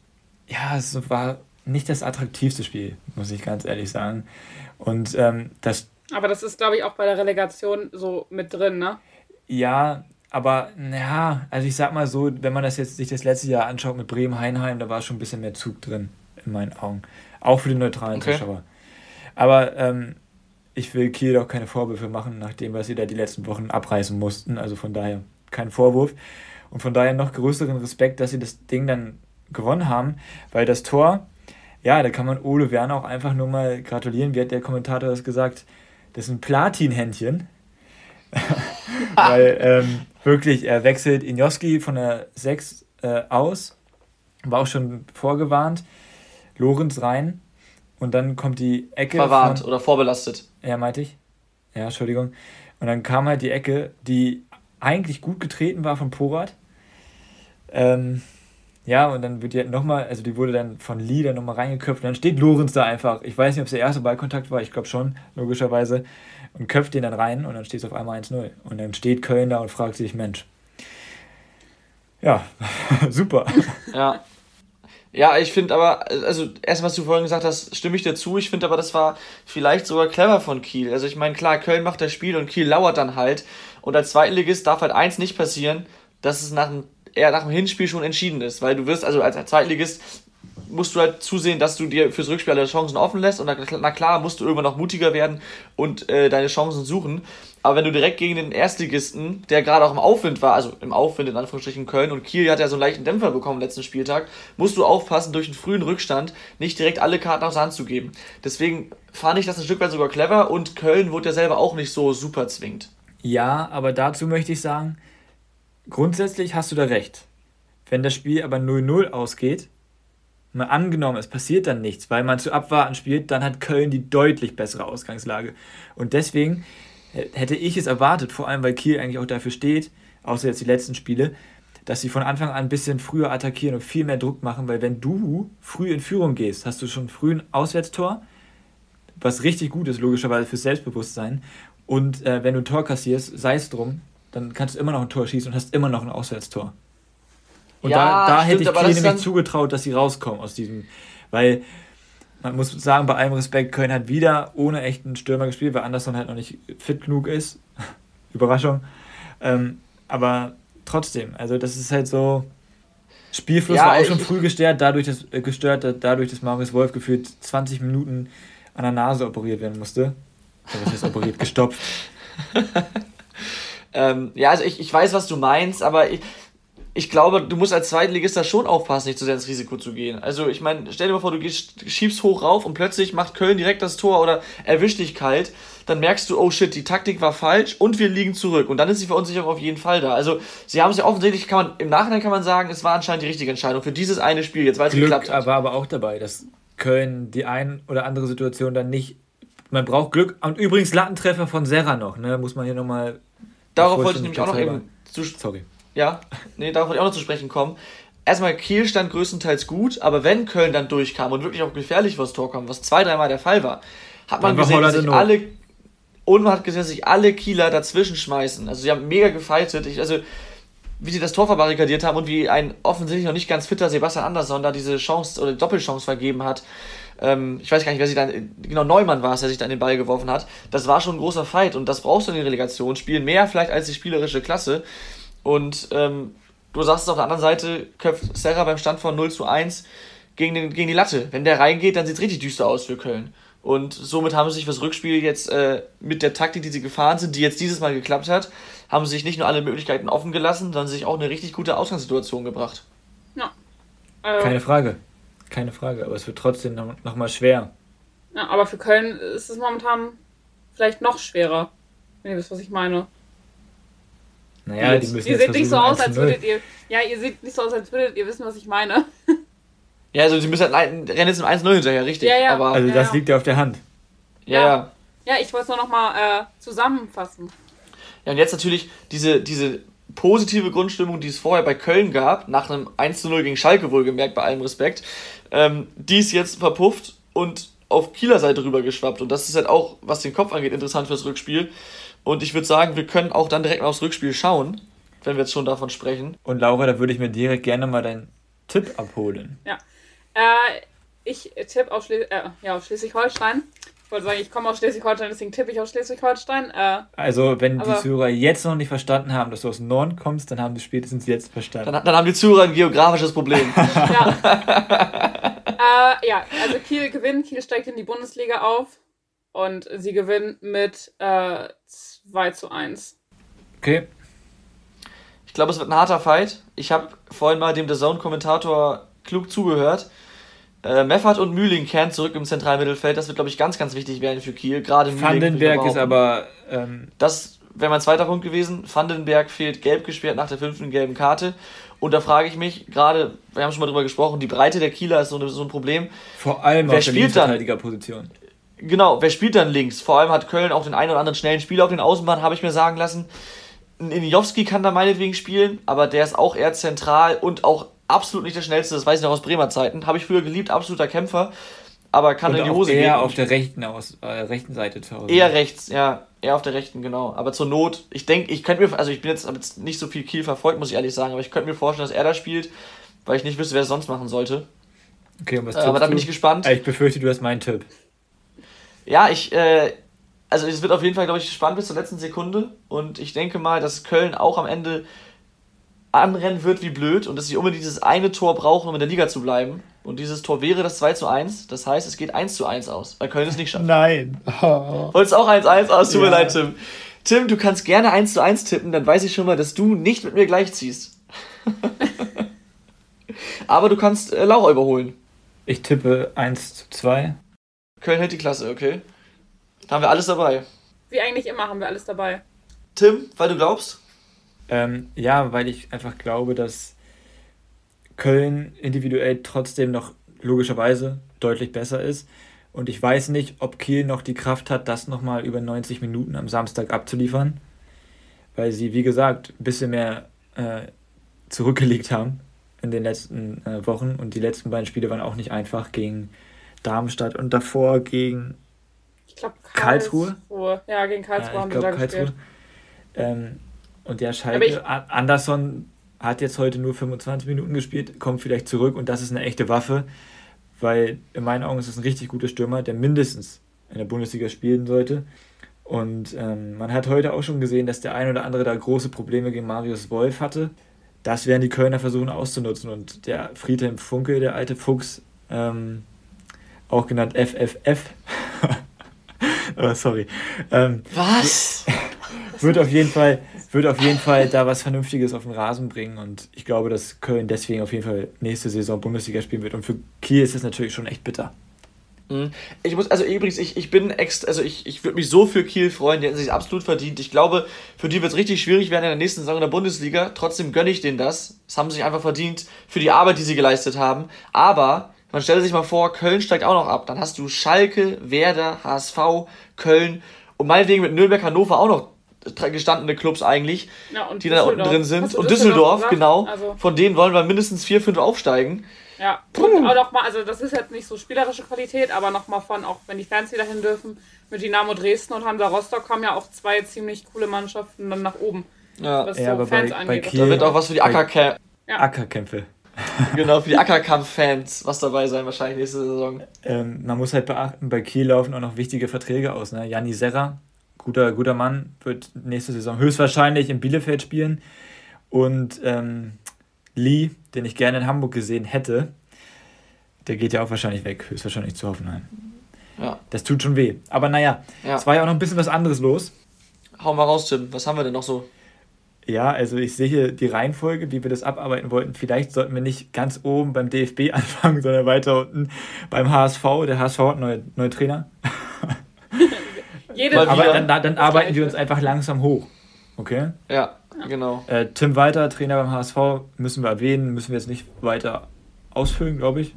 ja, es war nicht das attraktivste Spiel, muss ich ganz ehrlich sagen. Und ähm, das, Aber das ist, glaube ich, auch bei der Relegation so mit drin, ne? ja, aber ja, also ich sag mal so, wenn man das jetzt sich das letzte Jahr anschaut mit Bremen-Heinheim, da war schon ein bisschen mehr Zug drin, in meinen Augen. Auch für die neutralen Okay. Zuschauer. Aber ähm, ich will Kiel auch keine Vorwürfe machen, nachdem was sie da die letzten Wochen abreißen mussten. Also von daher kein Vorwurf. Und von daher noch größeren Respekt, dass sie das Ding dann gewonnen haben, weil das Tor, ja, da kann man Ole Werner auch einfach nur mal gratulieren. Wie hat der Kommentator das gesagt? Das ein Platin-Händchen. weil ähm, wirklich, er wechselt Injoski von der 6 äh, aus, war auch schon vorgewarnt, Lorenz rein und dann kommt die Ecke. Verwarnt von- oder vorbelastet. ja, meinte ich. Ja, Entschuldigung. Und dann kam halt die Ecke, die eigentlich gut getreten war von Porat. Ähm, ja, und dann wird die halt nochmal, also die wurde dann von Lee dann nochmal reingeköpft. Und dann steht Lorenz da einfach. Ich weiß nicht, ob es der erste Ballkontakt war, ich glaube schon, logischerweise. Und köpft den dann rein und dann steht es auf einmal 1-0. Und dann steht Köln da und fragt sich, Mensch. Ja, super. Ja. Ja, ich finde aber, also erst was du vorhin gesagt hast, stimme ich dir zu. Ich finde aber, das war vielleicht sogar clever von Kiel. Also ich meine, klar, Köln macht das Spiel und Kiel lauert dann halt. Und als Zweitligist darf halt eins nicht passieren, dass es nach dem, eher nach dem Hinspiel schon entschieden ist. Weil du wirst, also als Zweitligist musst du halt zusehen, dass du dir fürs Rückspiel alle Chancen offen lässt. Und na, na klar, musst du irgendwann noch mutiger werden und äh, deine Chancen suchen. Aber wenn du direkt gegen den Erstligisten, der gerade auch im Aufwind war, also im Aufwind in Anführungsstrichen Köln und Kiel hat ja so einen leichten Dämpfer bekommen letzten Spieltag, musst du aufpassen, durch einen frühen Rückstand nicht direkt alle Karten aus der Hand zu geben. Deswegen fand ich das ein Stück weit sogar clever und Köln wurde ja selber auch nicht so super zwingend. Ja, aber dazu möchte ich sagen, grundsätzlich hast du da recht. Wenn das Spiel aber 0-0 ausgeht, mal angenommen, es passiert dann nichts, weil man zu abwarten spielt, dann hat Köln die deutlich bessere Ausgangslage. Und deswegen hätte ich es erwartet, vor allem weil Kiel eigentlich auch dafür steht, außer jetzt die letzten Spiele, dass sie von Anfang an ein bisschen früher attackieren und viel mehr Druck machen, weil wenn du früh in Führung gehst, hast du schon früh ein Auswärtstor, was richtig gut ist, logischerweise fürs Selbstbewusstsein. Und äh, wenn du ein Tor kassierst, sei es drum, dann kannst du immer noch ein Tor schießen und hast immer noch ein Auswärtstor. Und Ja, da, da stimmt, hätte ich Kiel nämlich zugetraut, dass sie rauskommen aus diesem. Weil man muss sagen, bei allem Respekt, Köln hat wieder ohne echten Stürmer gespielt, weil Anderson halt noch nicht fit genug ist. Überraschung. Ähm, aber trotzdem, also das ist halt so. Spielfluss Ja, war auch schon früh gestört, dadurch, dass, äh, gestört, da- dadurch, dass Marius Wolf gefühlt 20 Minuten an der Nase operiert werden musste. Also was heißt operiert? Gestopft. Ähm, ja, also ich, ich weiß, was du meinst, aber ich, ich glaube, du musst als Zweitligist da schon aufpassen, nicht zu sehr ins Risiko zu gehen. Also, ich meine, stell dir mal vor, du gehst, schiebst hoch rauf und plötzlich macht Köln direkt das Tor oder erwischt dich kalt. Dann merkst du, oh shit, die Taktik war falsch und wir liegen zurück. Und dann ist die Verunsicherung auf jeden Fall da. Also, sie haben es ja offensichtlich, kann man, im Nachhinein kann man sagen, es war anscheinend die richtige Entscheidung für dieses eine Spiel jetzt, weil es geklappt hat. war aber auch dabei, dass Köln die ein oder andere Situation dann nicht. Man braucht Glück. Und übrigens Lattentreffer von Serra noch, ne? Muss man hier nochmal. Darauf wollte ich nämlich auch noch eben. Zu, Sorry. Ja, nee, darauf wollte ich auch noch zu sprechen kommen. Erstmal, Kiel stand größtenteils gut, aber wenn Köln dann durchkam und wirklich auch gefährlich vors Tor kam, was zwei, dreimal der Fall war, hat man gesehen, dass sich alle. Und man hat gesehen, dass sich alle Kieler dazwischen schmeißen. Also sie haben mega gefightet. Ich, also, wie sie das Tor verbarrikadiert haben und wie ein offensichtlich noch nicht ganz fitter Sebastian Andersson da diese Chance oder Doppelchance vergeben hat. Ähm, ich weiß gar nicht, wer sich dann, genau Neumann war es, der sich dann den Ball geworfen hat. Das war schon ein großer Fight und das brauchst du in den Relegationsspielen. Mehr vielleicht als die spielerische Klasse. Und ähm, du sagst es auf der anderen Seite, köpft Serra beim Stand von 0 zu 1 gegen, den, gegen die Latte. Wenn der reingeht, dann sieht es richtig düster aus für Köln. Und somit haben sie sich fürs Rückspiel jetzt äh, mit der Taktik, die sie gefahren sind, die jetzt dieses Mal geklappt hat, haben sie sich nicht nur alle Möglichkeiten offen gelassen, sondern sich auch eine richtig gute Ausgangssituation gebracht. Ja. Also, Keine Frage. Keine Frage. Aber es wird trotzdem noch, noch mal schwer. Ja, aber für Köln ist es momentan vielleicht noch schwerer. Wenn ihr wisst, was ich meine. Naja, die müssen ihr seht nicht so aus, als würdet ihr. Ja, ihr seht nicht so aus, als würdet ihr wissen, was ich meine. Ja, also sie müssen halt rennen jetzt im 1-0 hinterher, richtig. Ja, ja. Aber also das ja, liegt ja auf der Hand. Ja, ja. Ja, ich wollte es nur nochmal äh, zusammenfassen. Ja, und jetzt natürlich diese, diese positive Grundstimmung, die es vorher bei Köln gab, nach einem 1-0 gegen Schalke wohlgemerkt, bei allem Respekt, ähm, die ist jetzt verpufft und auf Kieler Seite rüber geschwappt. Und das ist halt auch, was den Kopf angeht, interessant fürs Rückspiel. Und ich würde sagen, wir können auch dann direkt mal aufs Rückspiel schauen, wenn wir jetzt schon davon sprechen. Und Laura, da würde ich mir direkt gerne mal deinen Tipp abholen. Ja. Äh, ich tippe auf, Schles äh, ja, auf Schleswig-Holstein. Ich wollte sagen, ich komme aus Schleswig-Holstein, deswegen tippe ich auf Schleswig-Holstein. Äh, also, wenn die Zuhörer jetzt noch nicht verstanden haben, dass du aus Norden kommst, dann haben sie spätestens jetzt verstanden. Dann, dann haben die Zuhörer ein geografisches Problem. ja. äh, ja, also Kiel gewinnt, Kiel steigt in die Bundesliga auf und sie gewinnen mit äh, 2 zu 1. Okay. Ich glaube, es wird ein harter Fight. Ich habe vorhin mal dem The Zone-Kommentator klug zugehört. Äh, Meffert und Mühling kehren zurück im Zentralmittelfeld. Das wird, glaube ich, ganz, ganz wichtig werden für Kiel. Gerade Vandenberg ist aber. Ähm das wäre mein zweiter Punkt gewesen. Vandenberg fehlt gelb gesperrt nach der fünften gelben Karte. Und da frage ich mich, gerade, wir haben schon mal drüber gesprochen, die Breite der Kieler ist so, eine, so ein Problem. Vor allem wer auf der spielt dann? Position. Genau, wer spielt dann links? Vor allem hat Köln auch den einen oder anderen schnellen Spieler auf den Außenbahnen, habe ich mir sagen lassen. Injowski kann da meinetwegen spielen, aber der ist auch eher zentral und auch absolut nicht der schnellste, das weiß ich noch aus Bremer Zeiten. Habe ich früher geliebt, absoluter Kämpfer, aber kann und in die Hose eher gehen. Eher auf der rechten, aus, äh, rechten Seite zu Hause. Eher rechts, ja, eher auf der rechten, genau. Aber zur Not, ich denke, ich könnte mir, also ich bin jetzt, jetzt nicht so viel Kiel verfolgt, muss ich ehrlich sagen, aber ich könnte mir vorstellen, dass er da spielt, weil ich nicht wüsste, wer es sonst machen sollte. Okay, und was äh, Aber da bin ich gespannt. Ich befürchte, du hast meinen Tipp. Ja, ich, äh, also es wird auf jeden Fall, glaube ich, spannend bis zur letzten Sekunde. Und ich denke mal, dass Köln auch am Ende anrennen wird wie blöd und dass sie unbedingt dieses eine Tor brauchen, um in der Liga zu bleiben. Und dieses Tor wäre das 2 zu 1. Das heißt, es geht 1 zu 1 aus, weil Köln es nicht schafft. Nein. Oh. Wolltest auch 1 aus? Tut ja. mir leid, Tim. Tim, du kannst gerne 1 zu 1 tippen, dann weiß ich schon mal, dass du nicht mit mir gleichziehst. Aber du kannst äh, Laura überholen. Ich tippe 1 zu 2. Köln hält die Klasse, okay. Da haben wir alles dabei. Wie eigentlich immer haben wir alles dabei. Tim, weil du glaubst? Ähm, ja, weil ich einfach glaube, dass Köln individuell trotzdem noch logischerweise deutlich besser ist. Und ich weiß nicht, ob Kiel noch die Kraft hat, das nochmal über 90 Minuten am Samstag abzuliefern. Weil sie, wie gesagt, ein bisschen mehr äh, zurückgelegt haben in den letzten äh, Wochen. Und die letzten beiden Spiele waren auch nicht einfach gegen Darmstadt und davor gegen ich glaub, Karlsruhe. Karlsruhe. Ja, gegen Karlsruhe ja, haben glaub, da Karlsruhe. Ähm, und der Schalke, Anderson hat jetzt heute nur 25 Minuten gespielt, kommt vielleicht zurück und das ist eine echte Waffe, weil in meinen Augen ist es ein richtig guter Stürmer, der mindestens in der Bundesliga spielen sollte. Und ähm, man hat heute auch schon gesehen, dass der ein oder andere da große Probleme gegen Marius Wolf hatte. Das werden die Kölner versuchen auszunutzen. Und der Friedhelm Funke, der alte Fuchs, ähm, auch genannt FFF, oh, sorry. Ähm, Was? wird auf jeden Fall, wird auf jeden Fall da was Vernünftiges auf den Rasen bringen und ich glaube, dass Köln deswegen auf jeden Fall nächste Saison Bundesliga spielen wird und für Kiel ist es natürlich schon echt bitter. Mhm. Ich muss, also übrigens, ich, ich bin extra, also ich, ich würde mich so für Kiel freuen, die hätten sich absolut verdient. Ich glaube, für die wird es richtig schwierig werden in der nächsten Saison in der Bundesliga. Trotzdem gönne ich denen das. Das haben sie sich einfach verdient für die Arbeit, die sie geleistet haben. Aber man stelle sich mal vor, Köln steigt auch noch ab. Dann hast du Schalke, Werder, HSV, Köln und meinetwegen mit Nürnberg, Hannover auch noch gestandene Clubs eigentlich, ja, die da unten drin sind. Und Düsseldorf, Düsseldorf genau. Also von denen wollen wir mindestens vier, fünf aufsteigen. Ja, und auch nochmal, also das ist jetzt nicht so spielerische Qualität, aber nochmal von, auch wenn die Fans wieder hin dürfen, mit Dynamo Dresden und Hansa Rostock kommen ja auch zwei ziemlich coole Mannschaften dann nach oben. Ja, was ja so aber Fans bei, angeht. Bei Kiel, da wird auch was für die Ackerkämpfe. Ja. Ackerkämpfe. genau, für die Ackerkampf-Fans was dabei sein, wahrscheinlich nächste Saison. Ähm, man muss halt beachten, bei Kiel laufen auch noch wichtige Verträge aus. Ne? Janni Serra, guter, guter Mann, wird nächste Saison höchstwahrscheinlich in Bielefeld spielen. Und ähm, Lee, den ich gerne in Hamburg gesehen hätte, der geht ja auch wahrscheinlich weg, höchstwahrscheinlich zu Hoffenheim. Ja. Das tut schon weh. Aber naja, ja. es war ja auch noch ein bisschen was anderes los. Hau mal raus, Tim. Was haben wir denn noch so? Ja, also ich sehe hier die Reihenfolge, wie wir das abarbeiten wollten. Vielleicht sollten wir nicht ganz oben beim DFB anfangen, sondern weiter unten beim HSV. Der HSV hat neue, neue Trainer. Aber dann, dann arbeiten wir uns einfach langsam hoch. Okay? Ja, genau. Äh, Tim Walter, Trainer beim HSV, müssen wir erwähnen, müssen wir jetzt nicht weiter ausfüllen, glaube ich.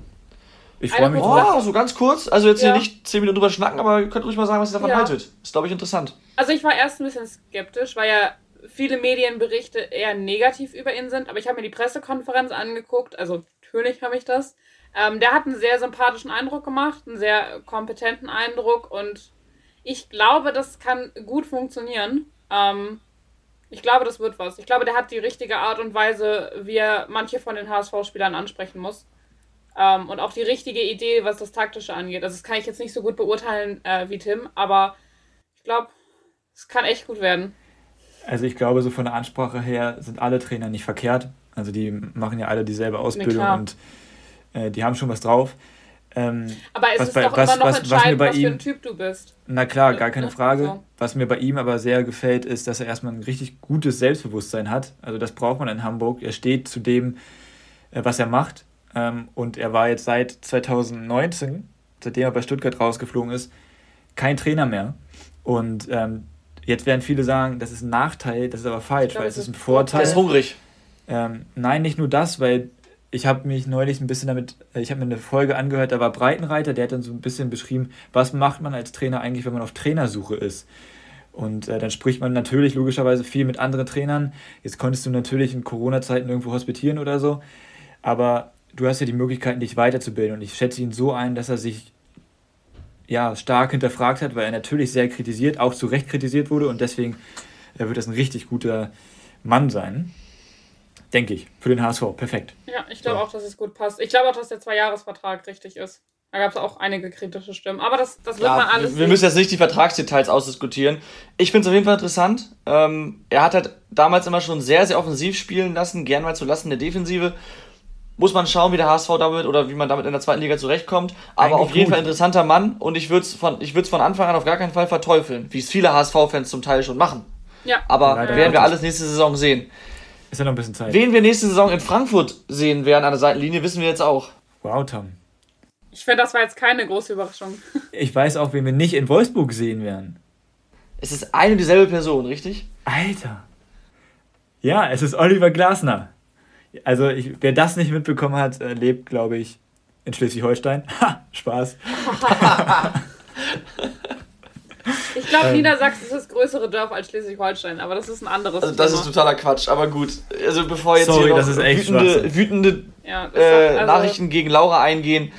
Ich freue mich drauf. Oh, so ganz kurz. Also jetzt ja. hier nicht zehn Minuten drüber schnacken, aber ihr könnt ruhig mal sagen, was ihr davon ja. haltet. Ist, glaube ich, interessant. Also ich war erst ein bisschen skeptisch, weil ja viele Medienberichte eher negativ über ihn sind, aber ich habe mir die Pressekonferenz angeguckt, also natürlich habe ich das. Ähm, der hat einen sehr sympathischen Eindruck gemacht, einen sehr kompetenten Eindruck und ich glaube, das kann gut funktionieren. Ähm, ich glaube, das wird was. Ich glaube, der hat die richtige Art und Weise, wie er manche von den HSV-Spielern ansprechen muss. Ähm, und auch die richtige Idee, was das Taktische angeht. Also das kann ich jetzt nicht so gut beurteilen äh, wie Tim, aber ich glaube, es kann echt gut werden. Also ich glaube, so von der Ansprache her sind alle Trainer nicht verkehrt. Also die machen ja alle dieselbe Ausbildung und äh, die haben schon was drauf. Ähm, aber es was ist bei, doch was, immer noch was, entscheidend, was, was, für ein Typ du bist. Na klar, gar keine Frage. So. Was mir bei ihm aber sehr gefällt, ist, dass er erstmal ein richtig gutes Selbstbewusstsein hat. Also das braucht man in Hamburg. Er steht zu dem, äh, was er macht. Ähm, und er war jetzt seit 2019, seitdem er bei Stuttgart rausgeflogen ist, kein Trainer mehr. Und ähm, jetzt werden viele sagen, das ist ein Nachteil, das ist aber falsch, glaube, weil es ist ein Vorteil. Er ist hungrig. Ähm, nein, nicht nur das, weil ich habe mich neulich ein bisschen damit, äh, ich habe mir eine Folge angehört, da war Breitenreiter, der hat dann so ein bisschen beschrieben, was macht man als Trainer eigentlich, wenn man auf Trainersuche ist. Und äh, dann spricht man natürlich logischerweise viel mit anderen Trainern. Jetzt konntest du natürlich in Corona-Zeiten irgendwo hospitieren oder so. Aber du hast ja die Möglichkeit, dich weiterzubilden. Und ich schätze ihn so ein, dass er sich ja, stark hinterfragt hat, weil er natürlich sehr kritisiert, auch zu Recht kritisiert wurde. Und deswegen äh, wird das ein richtig guter Mann sein. Denke ich. Für den HSV. Perfekt. Ja, ich glaube so. auch, dass es gut passt. Ich glaube auch, dass der Zweijahresvertrag richtig ist. Da gab es auch einige kritische Stimmen. Aber das, das wird ja, man alles. Wir sehen. müssen jetzt nicht die Vertragsdetails ausdiskutieren. Ich finde es auf jeden Fall interessant. Ähm, er hat halt damals immer schon sehr, sehr offensiv spielen lassen, gern mal zu lassen der Defensive muss man schauen, wie der HSV damit oder wie man damit in der zweiten Liga zurechtkommt. Aber Eigentlich auf jeden gut. Fall interessanter Mann und ich würde es von, von Anfang an auf gar keinen Fall verteufeln, wie es viele HSV-Fans zum Teil schon machen. Ja. Aber Leider werden wir alles nächste Saison sehen. Ist ja noch ein bisschen Zeit. Wen wir nächste Saison in Frankfurt sehen werden an der Seitenlinie, wissen wir jetzt auch. Wow, Tom. Ich finde, das war jetzt keine große Überraschung. Ich weiß auch, wen wir nicht in Wolfsburg sehen werden. Es ist eine und dieselbe Person, richtig? Alter. Ja, es ist Oliver Glasner. Also, ich, wer das nicht mitbekommen hat, äh, lebt, glaube ich, in Schleswig-Holstein. Ha, Spaß. ich glaube, ähm, Niedersachsen ist das größere Dorf als Schleswig-Holstein, aber das ist ein anderes also Das Thema. ist totaler Quatsch, aber gut. Also, bevor jetzt Sorry, hier noch wütende, wütende ja, äh, also Nachrichten gegen Laura eingehen,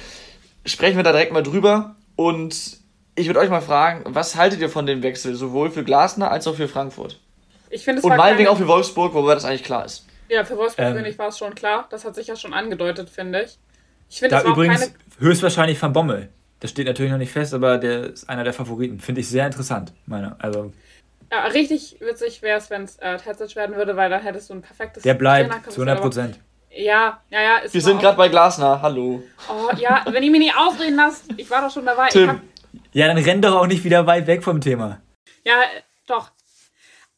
sprechen wir da direkt mal drüber. Und ich würde euch mal fragen, was haltet ihr von dem Wechsel, sowohl für Glasner als auch für Frankfurt? Ich finde es Und meinetwegen auch für Wolfsburg, wobei das eigentlich klar ist. Ja, für Wolfsburg ähm, war es schon klar. Das hat sich ja schon angedeutet, finde ich. Ich finde, da das übrigens keine... höchstwahrscheinlich Van Bommel. Das steht natürlich noch nicht fest, aber der ist einer der Favoriten. Finde ich sehr interessant. Meine, also ja, richtig witzig wäre es, wenn es äh, Terzic werden würde, weil dann hättest du ein perfektes Der bleibt zu 100 Prozent. Ja, ja, ja. Wir sind gerade bei Glasner. Hallo. Oh, ja, wenn ihr mich nicht ausreden lasst, ich war doch schon dabei. Tim. Ja, dann renn doch auch nicht wieder weit weg vom Thema. Ja, doch.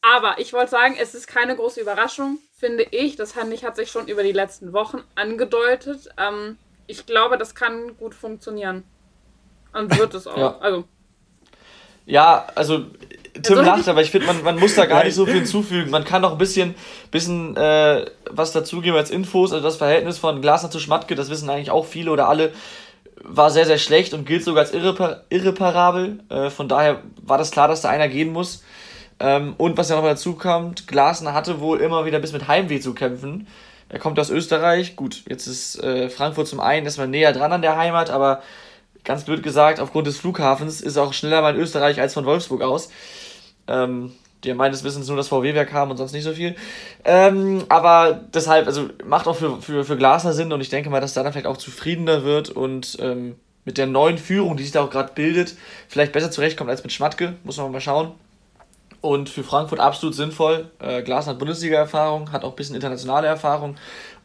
Aber ich wollte sagen, es ist keine große Überraschung, finde ich. Das hat sich schon über die letzten Wochen angedeutet. Ähm, ich glaube, das kann gut funktionieren. Und wird es auch. Ja. Also, Ja, also Tim Also, lacht, aber ich finde, man, man muss da gar nicht so viel hinzufügen. Man kann noch ein bisschen, bisschen äh, was dazugeben als Infos. Also das Verhältnis von Glasner zu Schmatke, das wissen eigentlich auch viele oder alle, war sehr, sehr schlecht und gilt sogar als irrepar irreparabel. Äh, von daher war das klar, dass da einer gehen muss. Ähm, und was ja noch dazu kommt, Glasner hatte wohl immer wieder bis mit Heimweh zu kämpfen. Er kommt aus Österreich. Gut, jetzt ist äh, Frankfurt zum einen erstmal näher dran an der Heimat, aber ganz blöd gesagt, aufgrund des Flughafens ist er auch schneller mal in Österreich als von Wolfsburg aus. Ähm, der meines Wissens nur das VW-Werk haben und sonst nicht so viel. Ähm, aber deshalb, also macht auch für, für, für Glasner Sinn und ich denke mal, dass da dann vielleicht auch zufriedener wird und ähm, mit der neuen Führung, die sich da auch gerade bildet, vielleicht besser zurechtkommt als mit Schmatke. Muss man mal schauen. Und für Frankfurt absolut sinnvoll. Äh, Glasner hat Bundesliga-Erfahrung, hat auch ein bisschen internationale Erfahrung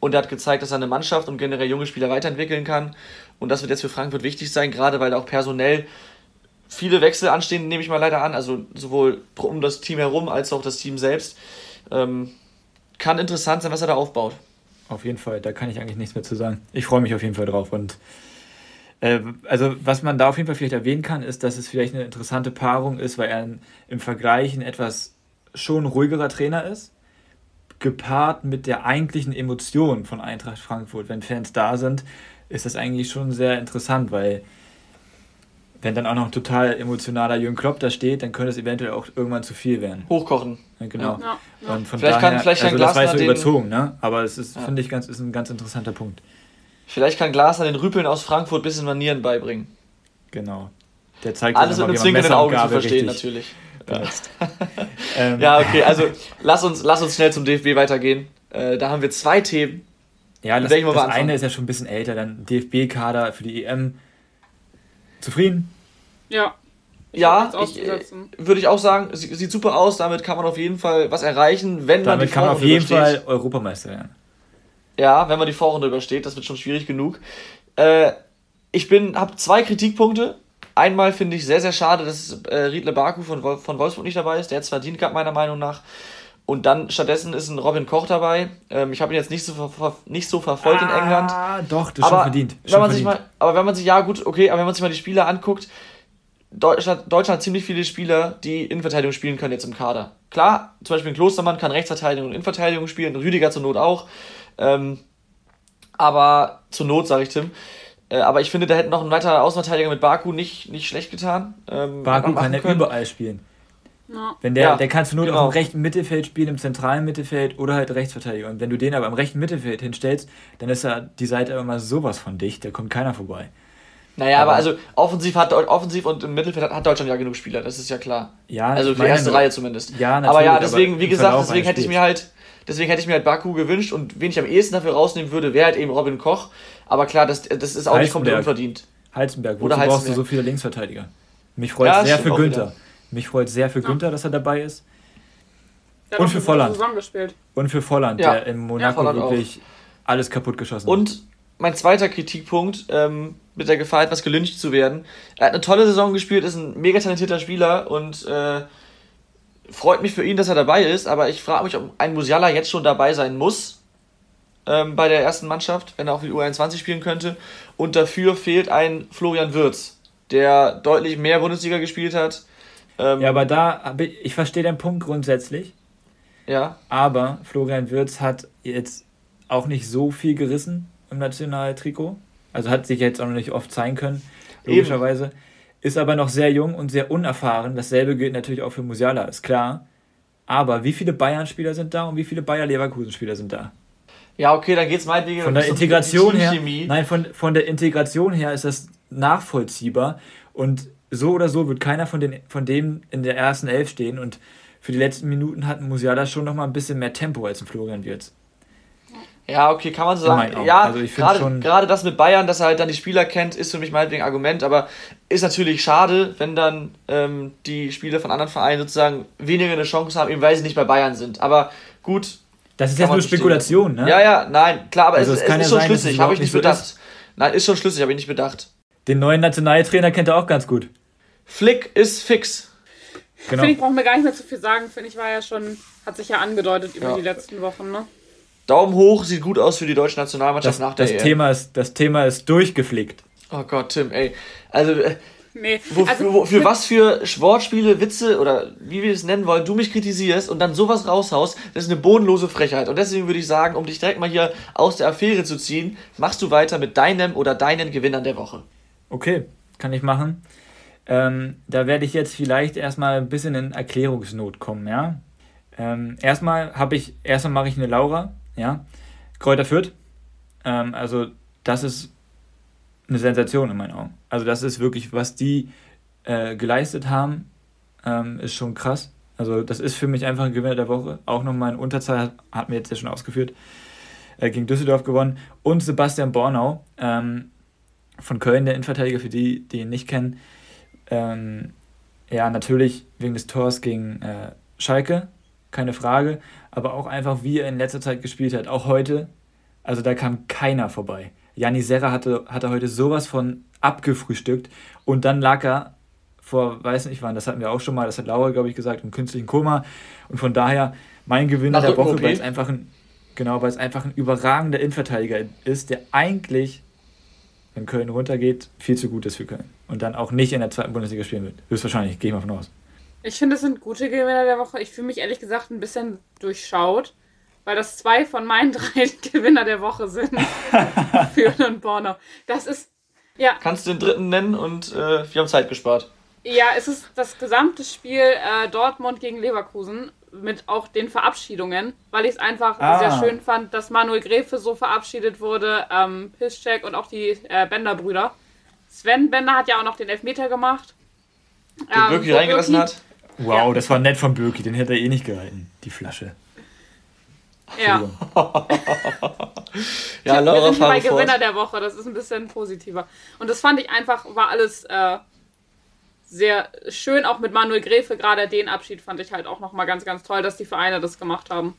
und er hat gezeigt, dass er eine Mannschaft und generell junge Spieler weiterentwickeln kann. Und das wird jetzt für Frankfurt wichtig sein, gerade weil auch personell viele Wechsel anstehen, nehme ich mal leider an. Also sowohl um das Team herum als auch das Team selbst. Ähm, kann interessant sein, was er da aufbaut. Auf jeden Fall, da kann ich eigentlich nichts mehr zu sagen. Ich freue mich auf jeden Fall drauf. Und also, was man da auf jeden Fall vielleicht erwähnen kann, ist, dass es vielleicht eine interessante Paarung ist, weil er im Vergleich ein etwas schon ruhigerer Trainer ist, gepaart mit der eigentlichen Emotion von Eintracht Frankfurt. Wenn Fans da sind, ist das eigentlich schon sehr interessant, weil wenn dann auch noch ein total emotionaler Jürgen Klopp da steht, dann könnte es eventuell auch irgendwann zu viel werden. Hochkochen. Ja, genau. ja, ja. Und von Vielleicht kann- daher, vielleicht kann also das war so überzogen, ne? Aber es ist, Ja. finde ich, ganz, ist ein ganz interessanter Punkt. Vielleicht kann Glasner den Rüpeln aus Frankfurt ein bisschen Manieren beibringen. Genau. Der zeigt Alles mit einem zwingenden Auge zu verstehen, natürlich. benutzt. ähm, Ja, okay, also lass uns, lass uns schnell zum DFB weitergehen. Äh, da haben wir zwei Themen. ja, das, das eine ist ja schon ein bisschen älter, dann DFB-Kader für die EM. Zufrieden? ja. Ich Ja, ich, äh, würde ich auch sagen, sie- sieht super aus. Damit kann man auf jeden Fall was erreichen, wenn man Damit kann man auf jeden übersteht. Fall Europameister werden. Ja, wenn man die Vorrunde übersteht, das wird schon schwierig genug. Äh, ich bin, habe zwei Kritikpunkte. Einmal finde ich sehr, sehr schade, dass äh, Riedle Baku von, Wol- von Wolfsburg nicht dabei ist. Der hat es verdient gehabt, meiner Meinung nach. Und dann stattdessen ist ein Robin Koch dabei. Ähm, ich habe ihn jetzt nicht so, ver nicht so verfolgt in England. Ah, doch, das ist schon aber verdient. Wenn Schon man sich verdient. mal, aber wenn man sich, ja gut, okay, aber wenn man sich mal die Spieler anguckt, Deutschland, Deutschland hat ziemlich viele Spieler, die Innenverteidigung spielen können jetzt im Kader. Klar, zum Beispiel ein Klostermann kann Rechtsverteidigung und Innenverteidigung spielen, Rüdiger zur Not auch. Ähm, aber zur Not, sage ich Tim. Äh, aber ich finde, da hätte noch ein weiterer Außenverteidiger mit Baku nicht, nicht schlecht getan. Ähm, Baku kann ja überall spielen. Ja. Wenn der, Ja, der kannst du nur genau. auf dem rechten Mittelfeld spielen, im zentralen Mittelfeld oder halt Rechtsverteidiger. Und wenn du den aber im rechten Mittelfeld hinstellst, dann ist ja die Seite immer mal sowas von dicht, da kommt keiner vorbei. Naja, aber, Aber- also offensiv, hat, offensiv und im Mittelfeld hat, hat Deutschland ja genug Spieler, das ist ja klar. Ja, Also die erste Reihe zumindest. Ja, aber ja, natürlich, deswegen, aber wie gesagt, deswegen hätte ich mir halt, deswegen hätte ich mir halt Baku gewünscht und wen ich am ehesten dafür rausnehmen würde, wäre halt eben Robin Koch. Aber klar, das, das ist auch nicht komplett unverdient. Heizenberg, wozu Oder brauchst du so viele Linksverteidiger? Mich freut Ja, sehr für Günther. wieder. Mich freut sehr für Günther, dass er dabei ist. Der hat Und für Volland. Und für Volland, Ja. der in Monaco Volland auch. wirklich alles kaputt geschossen hat. Und mein zweiter Kritikpunkt, ähm, mit der Gefahr, etwas gelyncht zu werden. Er hat eine tolle Saison gespielt, ist ein mega talentierter Spieler und äh, freut mich für ihn, dass er dabei ist, aber ich frage mich, ob ein Musiala jetzt schon dabei sein muss ähm, bei der ersten Mannschaft, wenn er auch für die U21 spielen könnte. Und dafür fehlt ein Florian Würz, der deutlich mehr Bundesliga gespielt hat. Ähm, Ja, aber da, ich, verstehe den Punkt grundsätzlich, ja, aber Florian Wirz hat jetzt auch nicht so viel gerissen im Nationaltrikot. Also hat sich jetzt auch noch nicht oft zeigen können, Eben. logischerweise. Ist aber noch sehr jung und sehr unerfahren. Dasselbe gilt natürlich auch für Musiala, ist klar. Aber wie viele Bayern-Spieler sind da und wie viele Bayer-Leverkusen-Spieler sind da? ja, okay, dann geht es meinetwegen Von der um die Integration her, nein, von, von der Integration her ist das nachvollziehbar und so oder so wird keiner von, den, von dem in der ersten Elf stehen und für die letzten Minuten hat Musiala schon noch mal ein bisschen mehr Tempo als ein Florian Wirtz. Ja, okay, kann man so sagen. Ja, Also gerade das mit Bayern, dass er halt dann die Spieler kennt, ist für mich meinetwegen Argument, aber ist natürlich schade, wenn dann ähm, die Spieler von anderen Vereinen sozusagen weniger eine Chance haben, eben weil sie nicht bei Bayern sind. Aber gut. Das ist jetzt nur verstehen. Spekulation, ne? Ja, ja, nein, klar, aber Also es, es es, kann ist ja schon sein, schlüssig, habe ich nicht so bedacht. ist. Nein, ist schon schlüssig, habe ich nicht bedacht. Den neuen Nationaltrainer kennt er auch ganz gut. Flick ist fix. Genau. Finde ich, brauchen wir gar nicht mehr zu viel sagen. Finde ich, war ja schon, hat sich ja angedeutet über Ja. die letzten Wochen, ne? Daumen hoch, sieht gut aus für die deutsche Nationalmannschaft Das, nach der das, EM. Thema ist, das Thema ist durchgeflickt. Oh Gott, Tim, ey. Also, äh, Nee. wo, also, wo, für was für Wortspiele, Witze oder wie wir es nennen wollen, du mich kritisierst und dann sowas raushaust, das ist eine bodenlose Frechheit. Und deswegen würde ich sagen, um dich direkt mal hier aus der Affäre zu ziehen, machst du weiter mit deinem oder deinen Gewinnern der Woche. Okay, kann ich machen. Ähm, da werde ich jetzt vielleicht erstmal ein bisschen in Erklärungsnot kommen, ja. Ähm, erstmal habe ich, erstmal mache ich eine Laura, ja. Kräuter Fürth. Ähm, also das ist eine Sensation in meinen Augen. Also das ist wirklich, was die äh, geleistet haben, ähm, ist schon krass. Also das ist für mich einfach ein Gewinner der Woche. Auch nochmal in Unterzahl, hat, hat mir jetzt ja schon ausgeführt, äh, gegen Düsseldorf gewonnen. Und Sebastian Bornau ähm, von Köln, der Innenverteidiger, für die, die ihn nicht kennen. Ähm, ja, natürlich wegen des Tors gegen äh, Schalke, keine Frage. Aber auch einfach, wie er in letzter Zeit gespielt hat. Auch heute, also da kam keiner vorbei. Janni Serra hatte, hatte heute sowas von abgefrühstückt und dann lag er vor, weiß nicht wann, das hatten wir auch schon mal, das hat Laura, glaube ich, gesagt, im künstlichen Koma. Und von daher mein Gewinner Nach der Woche, weil es einfach ein, genau, weil es einfach ein überragender Innenverteidiger ist, der eigentlich, wenn Köln runtergeht, viel zu gut ist für Köln. Und dann auch nicht in der zweiten Bundesliga spielen wird. Höchstwahrscheinlich, gehe ich mal von aus. Ich finde, es sind gute Gewinner der Woche. Ich fühle mich ehrlich gesagt ein bisschen durchschaut, weil das zwei von meinen drei Gewinner der Woche sind. Für und Bornau. Das ist, ja, Kannst du den dritten nennen und äh, wir haben Zeit gespart. Ja, es ist das gesamte Spiel äh, Dortmund gegen Leverkusen mit auch den Verabschiedungen, weil ich es einfach Ah. sehr schön fand, dass Manuel Gräfe so verabschiedet wurde, ähm, Piszczek und auch die äh, Bender-Brüder. Sven Bender hat ja auch noch den Elfmeter gemacht. Den Ähm, Birki wo reingelassen hat. Wow, Ja. das war nett von Birki, den hätte er eh nicht gehalten, die Flasche. Ja. Ja, wir Laura, sind hier bei fahre fort. Gewinner der Woche, das ist ein bisschen positiver. Und das fand ich einfach, war alles äh, sehr schön, auch mit Manuel Gräfe, gerade den Abschied fand ich halt auch nochmal ganz, ganz toll, dass die Vereine das gemacht haben.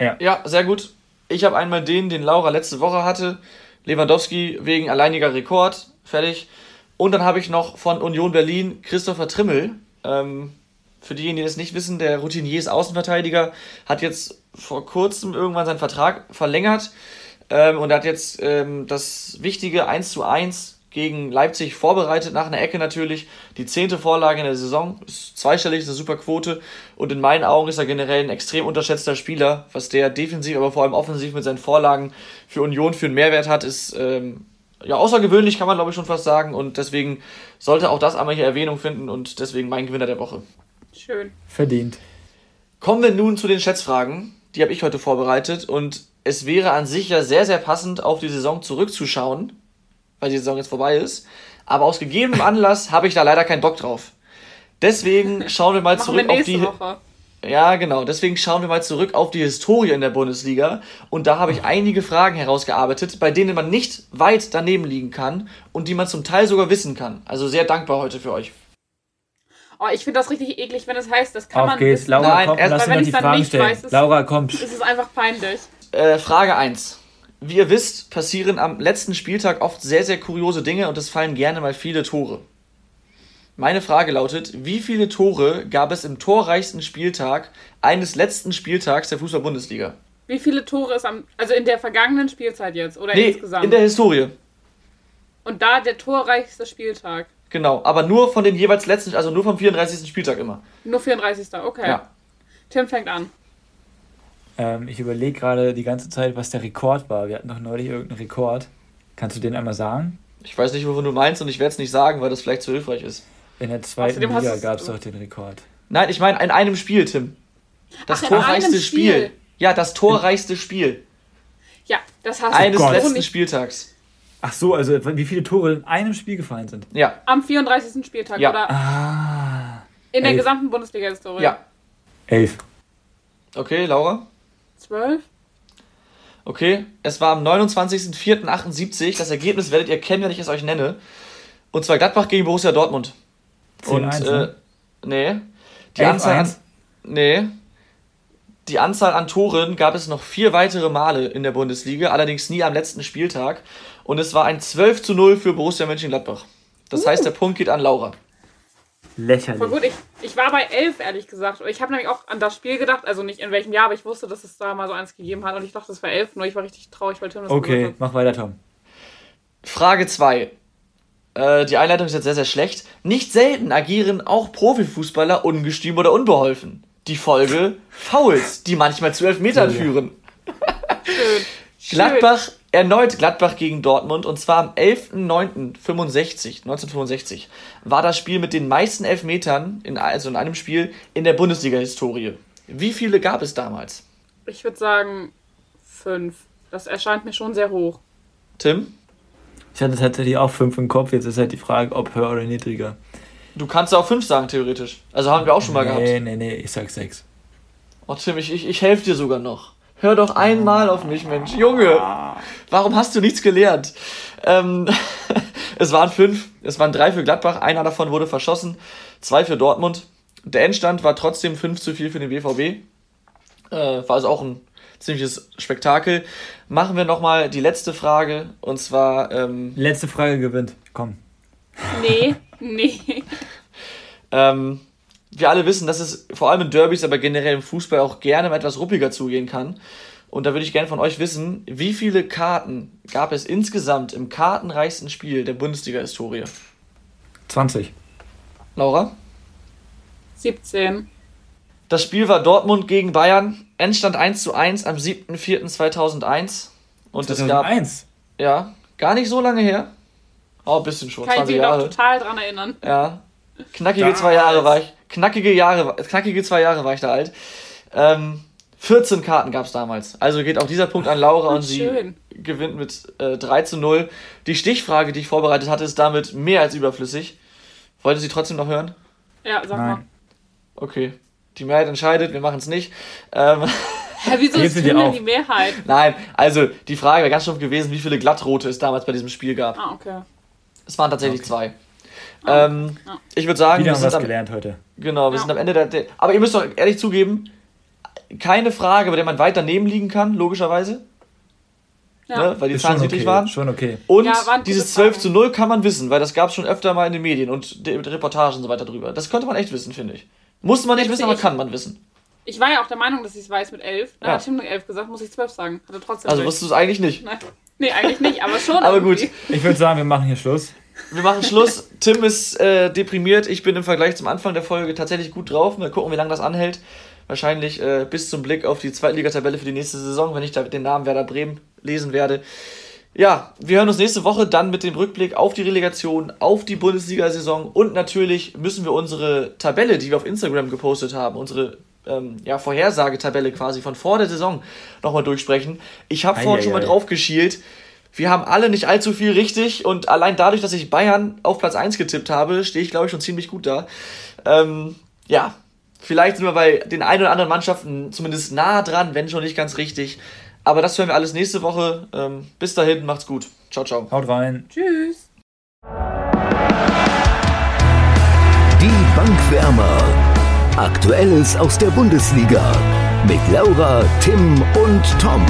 Ja, sehr gut. Ich habe einmal den, den Laura letzte Woche hatte. Lewandowski wegen alleiniger Rekord. Fertig. Und dann habe ich noch von Union Berlin Christopher Trimmel. Ähm, für diejenigen, die das nicht wissen, der Routinier ist Außenverteidiger, hat jetzt vor kurzem irgendwann seinen Vertrag verlängert ähm, und hat jetzt ähm, das wichtige 1 zu 1 gegen Leipzig vorbereitet, nach einer Ecke natürlich. Die zehnte Vorlage in der Saison, ist zweistellig, ist eine super Quote und in meinen Augen ist er generell ein extrem unterschätzter Spieler, was der defensiv, aber vor allem offensiv mit seinen Vorlagen für Union für einen Mehrwert hat, ist ähm, ja außergewöhnlich, kann man glaube ich schon fast sagen und deswegen sollte auch das einmal hier Erwähnung finden und deswegen mein Gewinner der Woche. Schön. Verdient. Kommen wir nun zu den Schätzfragen. Die habe ich heute vorbereitet und es wäre an sich ja sehr, sehr passend, auf die Saison zurückzuschauen, weil die Saison jetzt vorbei ist. Aber aus gegebenem Anlass habe ich da leider keinen Bock drauf. Deswegen schauen wir mal Machen wir zurück auf die. Woche. Ja, genau. Deswegen schauen wir mal zurück auf die Historie in der Bundesliga. Und da habe ich einige Fragen herausgearbeitet, bei denen man nicht weit daneben liegen kann und die man zum Teil sogar wissen kann. Also sehr dankbar heute für euch. Oh, ich finde das richtig eklig, wenn es heißt, das kann Auf man geht's, wissen. Laura, Nein, komm, erst- lass weil mir wenn die Fragen nicht stellen. weiß, ist- Laura, komm. Es ist einfach peinlich. Äh, Frage 1. Wie ihr wisst, passieren am letzten Spieltag oft sehr, sehr kuriose Dinge und es fallen gerne mal viele Tore. Meine Frage lautet, wie viele Tore gab es im torreichsten Spieltag eines letzten Spieltags der Fußball-Bundesliga? Wie viele Tore ist am, also in der vergangenen Spielzeit jetzt oder Nee, insgesamt? in der Historie. Und da der torreichste Spieltag. Genau, aber nur von den jeweils letzten, also nur vom 34. Spieltag immer. Nur 34. Okay. Ja. Tim fängt an. Ähm, ich überlege gerade die ganze Zeit, was der Rekord war. Wir hatten doch neulich irgendeinen Rekord. Kannst du den einmal sagen? Ich weiß nicht, wovon du meinst und ich werde es nicht sagen, weil das vielleicht zu hilfreich ist. In der zweiten Außerdem Liga gab es doch den Rekord. Nein, ich meine in einem Spiel, Tim. Das Ach, torreichste Spiel. Spiel. Ja, das torreichste Spiel Ja, das hast eines du so letzten nicht Spieltags. Ach so, also wie viele Tore in einem Spiel gefallen sind. Ja, am 34. Spieltag Ja. oder Ah. in der elf. gesamten Bundesliga-Historie. ja. Elf. Okay, Laura? 12? Okay, es war am 29.04.78. Das Ergebnis werdet ihr kennen, wenn ich es euch nenne. Und zwar Gladbach gegen Borussia Dortmund. 10-1, Und, äh, ne? nee. Die 11-1. Anzahl an, nee. Die Anzahl an Toren gab es noch vier weitere Male in der Bundesliga, allerdings nie am letzten Spieltag. Und es war ein 12 zu 0 für Borussia Mönchengladbach. Das heißt, der Punkt geht an Laura. Lächerlich. Voll gut, ich, ich war bei elf, ehrlich gesagt. Ich habe nämlich auch an das Spiel gedacht, also nicht in welchem Jahr, aber ich wusste, dass es da mal so eins gegeben hat und ich dachte, das war elf, nur ich war richtig traurig, weil Tim das Okay, mach weiter, Tom. Frage 2. Äh, die Einleitung ist jetzt sehr, sehr schlecht. Nicht selten agieren auch Profifußballer ungestüm oder unbeholfen. Die Folge Fouls, die manchmal zu Elfmetern Ja. führen. Schön. Gladbach, erneut Gladbach gegen Dortmund und zwar am 11.09.65, 1965, war das Spiel mit den meisten Elfmetern, in, also in einem Spiel, in der Bundesliga-Historie. Wie viele gab es damals? Ich würde sagen fünf. Das erscheint mir schon sehr hoch. Tim? Ich hatte tatsächlich auch fünf im Kopf. Jetzt ist halt die Frage, ob höher oder niedriger. Du kannst auch fünf sagen, theoretisch. Also haben wir auch schon mal nee, gehabt. nee, nee, ich sag sechs. Oh, Tim, ich, ich, ich helfe dir sogar noch. Hör doch einmal auf mich, Mensch. Junge, warum hast du nichts gelernt? Ähm, es waren fünf, es waren drei für Gladbach, einer davon wurde verschossen, zwei für Dortmund. Der Endstand war trotzdem 5 zu 4 für den BVB. Äh, war also auch ein ziemliches Spektakel. Machen wir nochmal die letzte Frage, und zwar, ähm, Letzte Frage gewinnt. Komm. Nee, nee. Ähm, wir alle wissen, dass es vor allem in Derbys, aber generell im Fußball auch gerne mal etwas ruppiger zugehen kann. Und da würde ich gerne von euch wissen, wie viele Karten gab es insgesamt im kartenreichsten Spiel der Bundesliga-Historie? 20. Laura? 17. Das Spiel war Dortmund gegen Bayern. Endstand 1 zu 1 am 7.4.2001. Und es gab, 2001. ja, gar nicht so lange her. Oh, ein bisschen schon, Kann ich 20 mich noch Jahre. total dran erinnern. Ja. Knackige Damals. zwei Jahre war ich. Knackige Jahre, knackige zwei Jahre war ich da alt. Ähm, 14 Karten gab es damals. Also geht auch dieser Punkt an Laura und sie Schön. gewinnt mit äh, 3 zu 0. Die Stichfrage, die ich vorbereitet hatte, ist damit mehr als überflüssig. Wollte sie trotzdem noch hören? Ja, sag mal. Nein. Okay. Die Mehrheit entscheidet, wir machen es nicht. Ähm, Hä, wieso ist denn die Mehrheit? nein, also die Frage wäre ganz stumpf gewesen, wie viele Glattrote es damals bei diesem Spiel gab. Ah, okay. Es waren tatsächlich zwei. Ähm, Ja. ich würde sagen, Wieder wir haben sind was am gelernt heute. Genau, wir Ja. sind am Ende der, der. Aber ihr müsst doch ehrlich zugeben, keine Frage, bei der man weit daneben liegen kann, logischerweise. Ja. Ne, weil die Zahlen niedrig okay. waren. Schon okay. Und Ja, dieses 12 zu Fragen. 0 kann man wissen, weil das gab es schon öfter mal in den Medien und mit Reportagen und so weiter drüber. Das könnte man echt wissen, finde ich. Muss man nicht wissen, aber ich- kann man wissen. Ich war ja auch der Meinung, dass ich es weiß mit 11. Dann Ja. hat Tim nur 11 gesagt, muss ich 12 sagen. Hatte trotzdem Also wusstest du es eigentlich nicht. Nein. Nee, eigentlich nicht, aber schon. Aber irgendwie. gut. Ich würde sagen, wir machen hier Schluss. Wir machen Schluss. Tim ist äh, deprimiert. Ich bin im Vergleich zum Anfang der Folge tatsächlich gut drauf. Mal gucken, wie lange das anhält. Wahrscheinlich äh, bis zum Blick auf die Zweitligatabelle für die nächste Saison, wenn ich da den Namen Werder Bremen lesen werde. Ja, wir hören uns nächste Woche dann mit dem Rückblick auf die Relegation, auf die Bundesliga-Saison und natürlich müssen wir unsere Tabelle, die wir auf Instagram gepostet haben, unsere ähm, ja, Vorhersagetabelle quasi von vor der Saison nochmal durchsprechen. Ich habe vorhin schon mal drauf geschielt. Wir haben alle nicht allzu viel richtig und allein dadurch, dass ich Bayern auf Platz 1 getippt habe, stehe ich, glaube ich, schon ziemlich gut da. Ähm, ja, vielleicht sind wir bei den ein oder anderen Mannschaften zumindest nah dran, wenn schon nicht ganz richtig. Aber das hören wir alles nächste Woche. Ähm, bis dahin, macht's gut. Ciao, ciao. Haut rein. Tschüss. Die Bankwärmer. Aktuelles aus der Bundesliga. Mit Laura, Tim und Tom.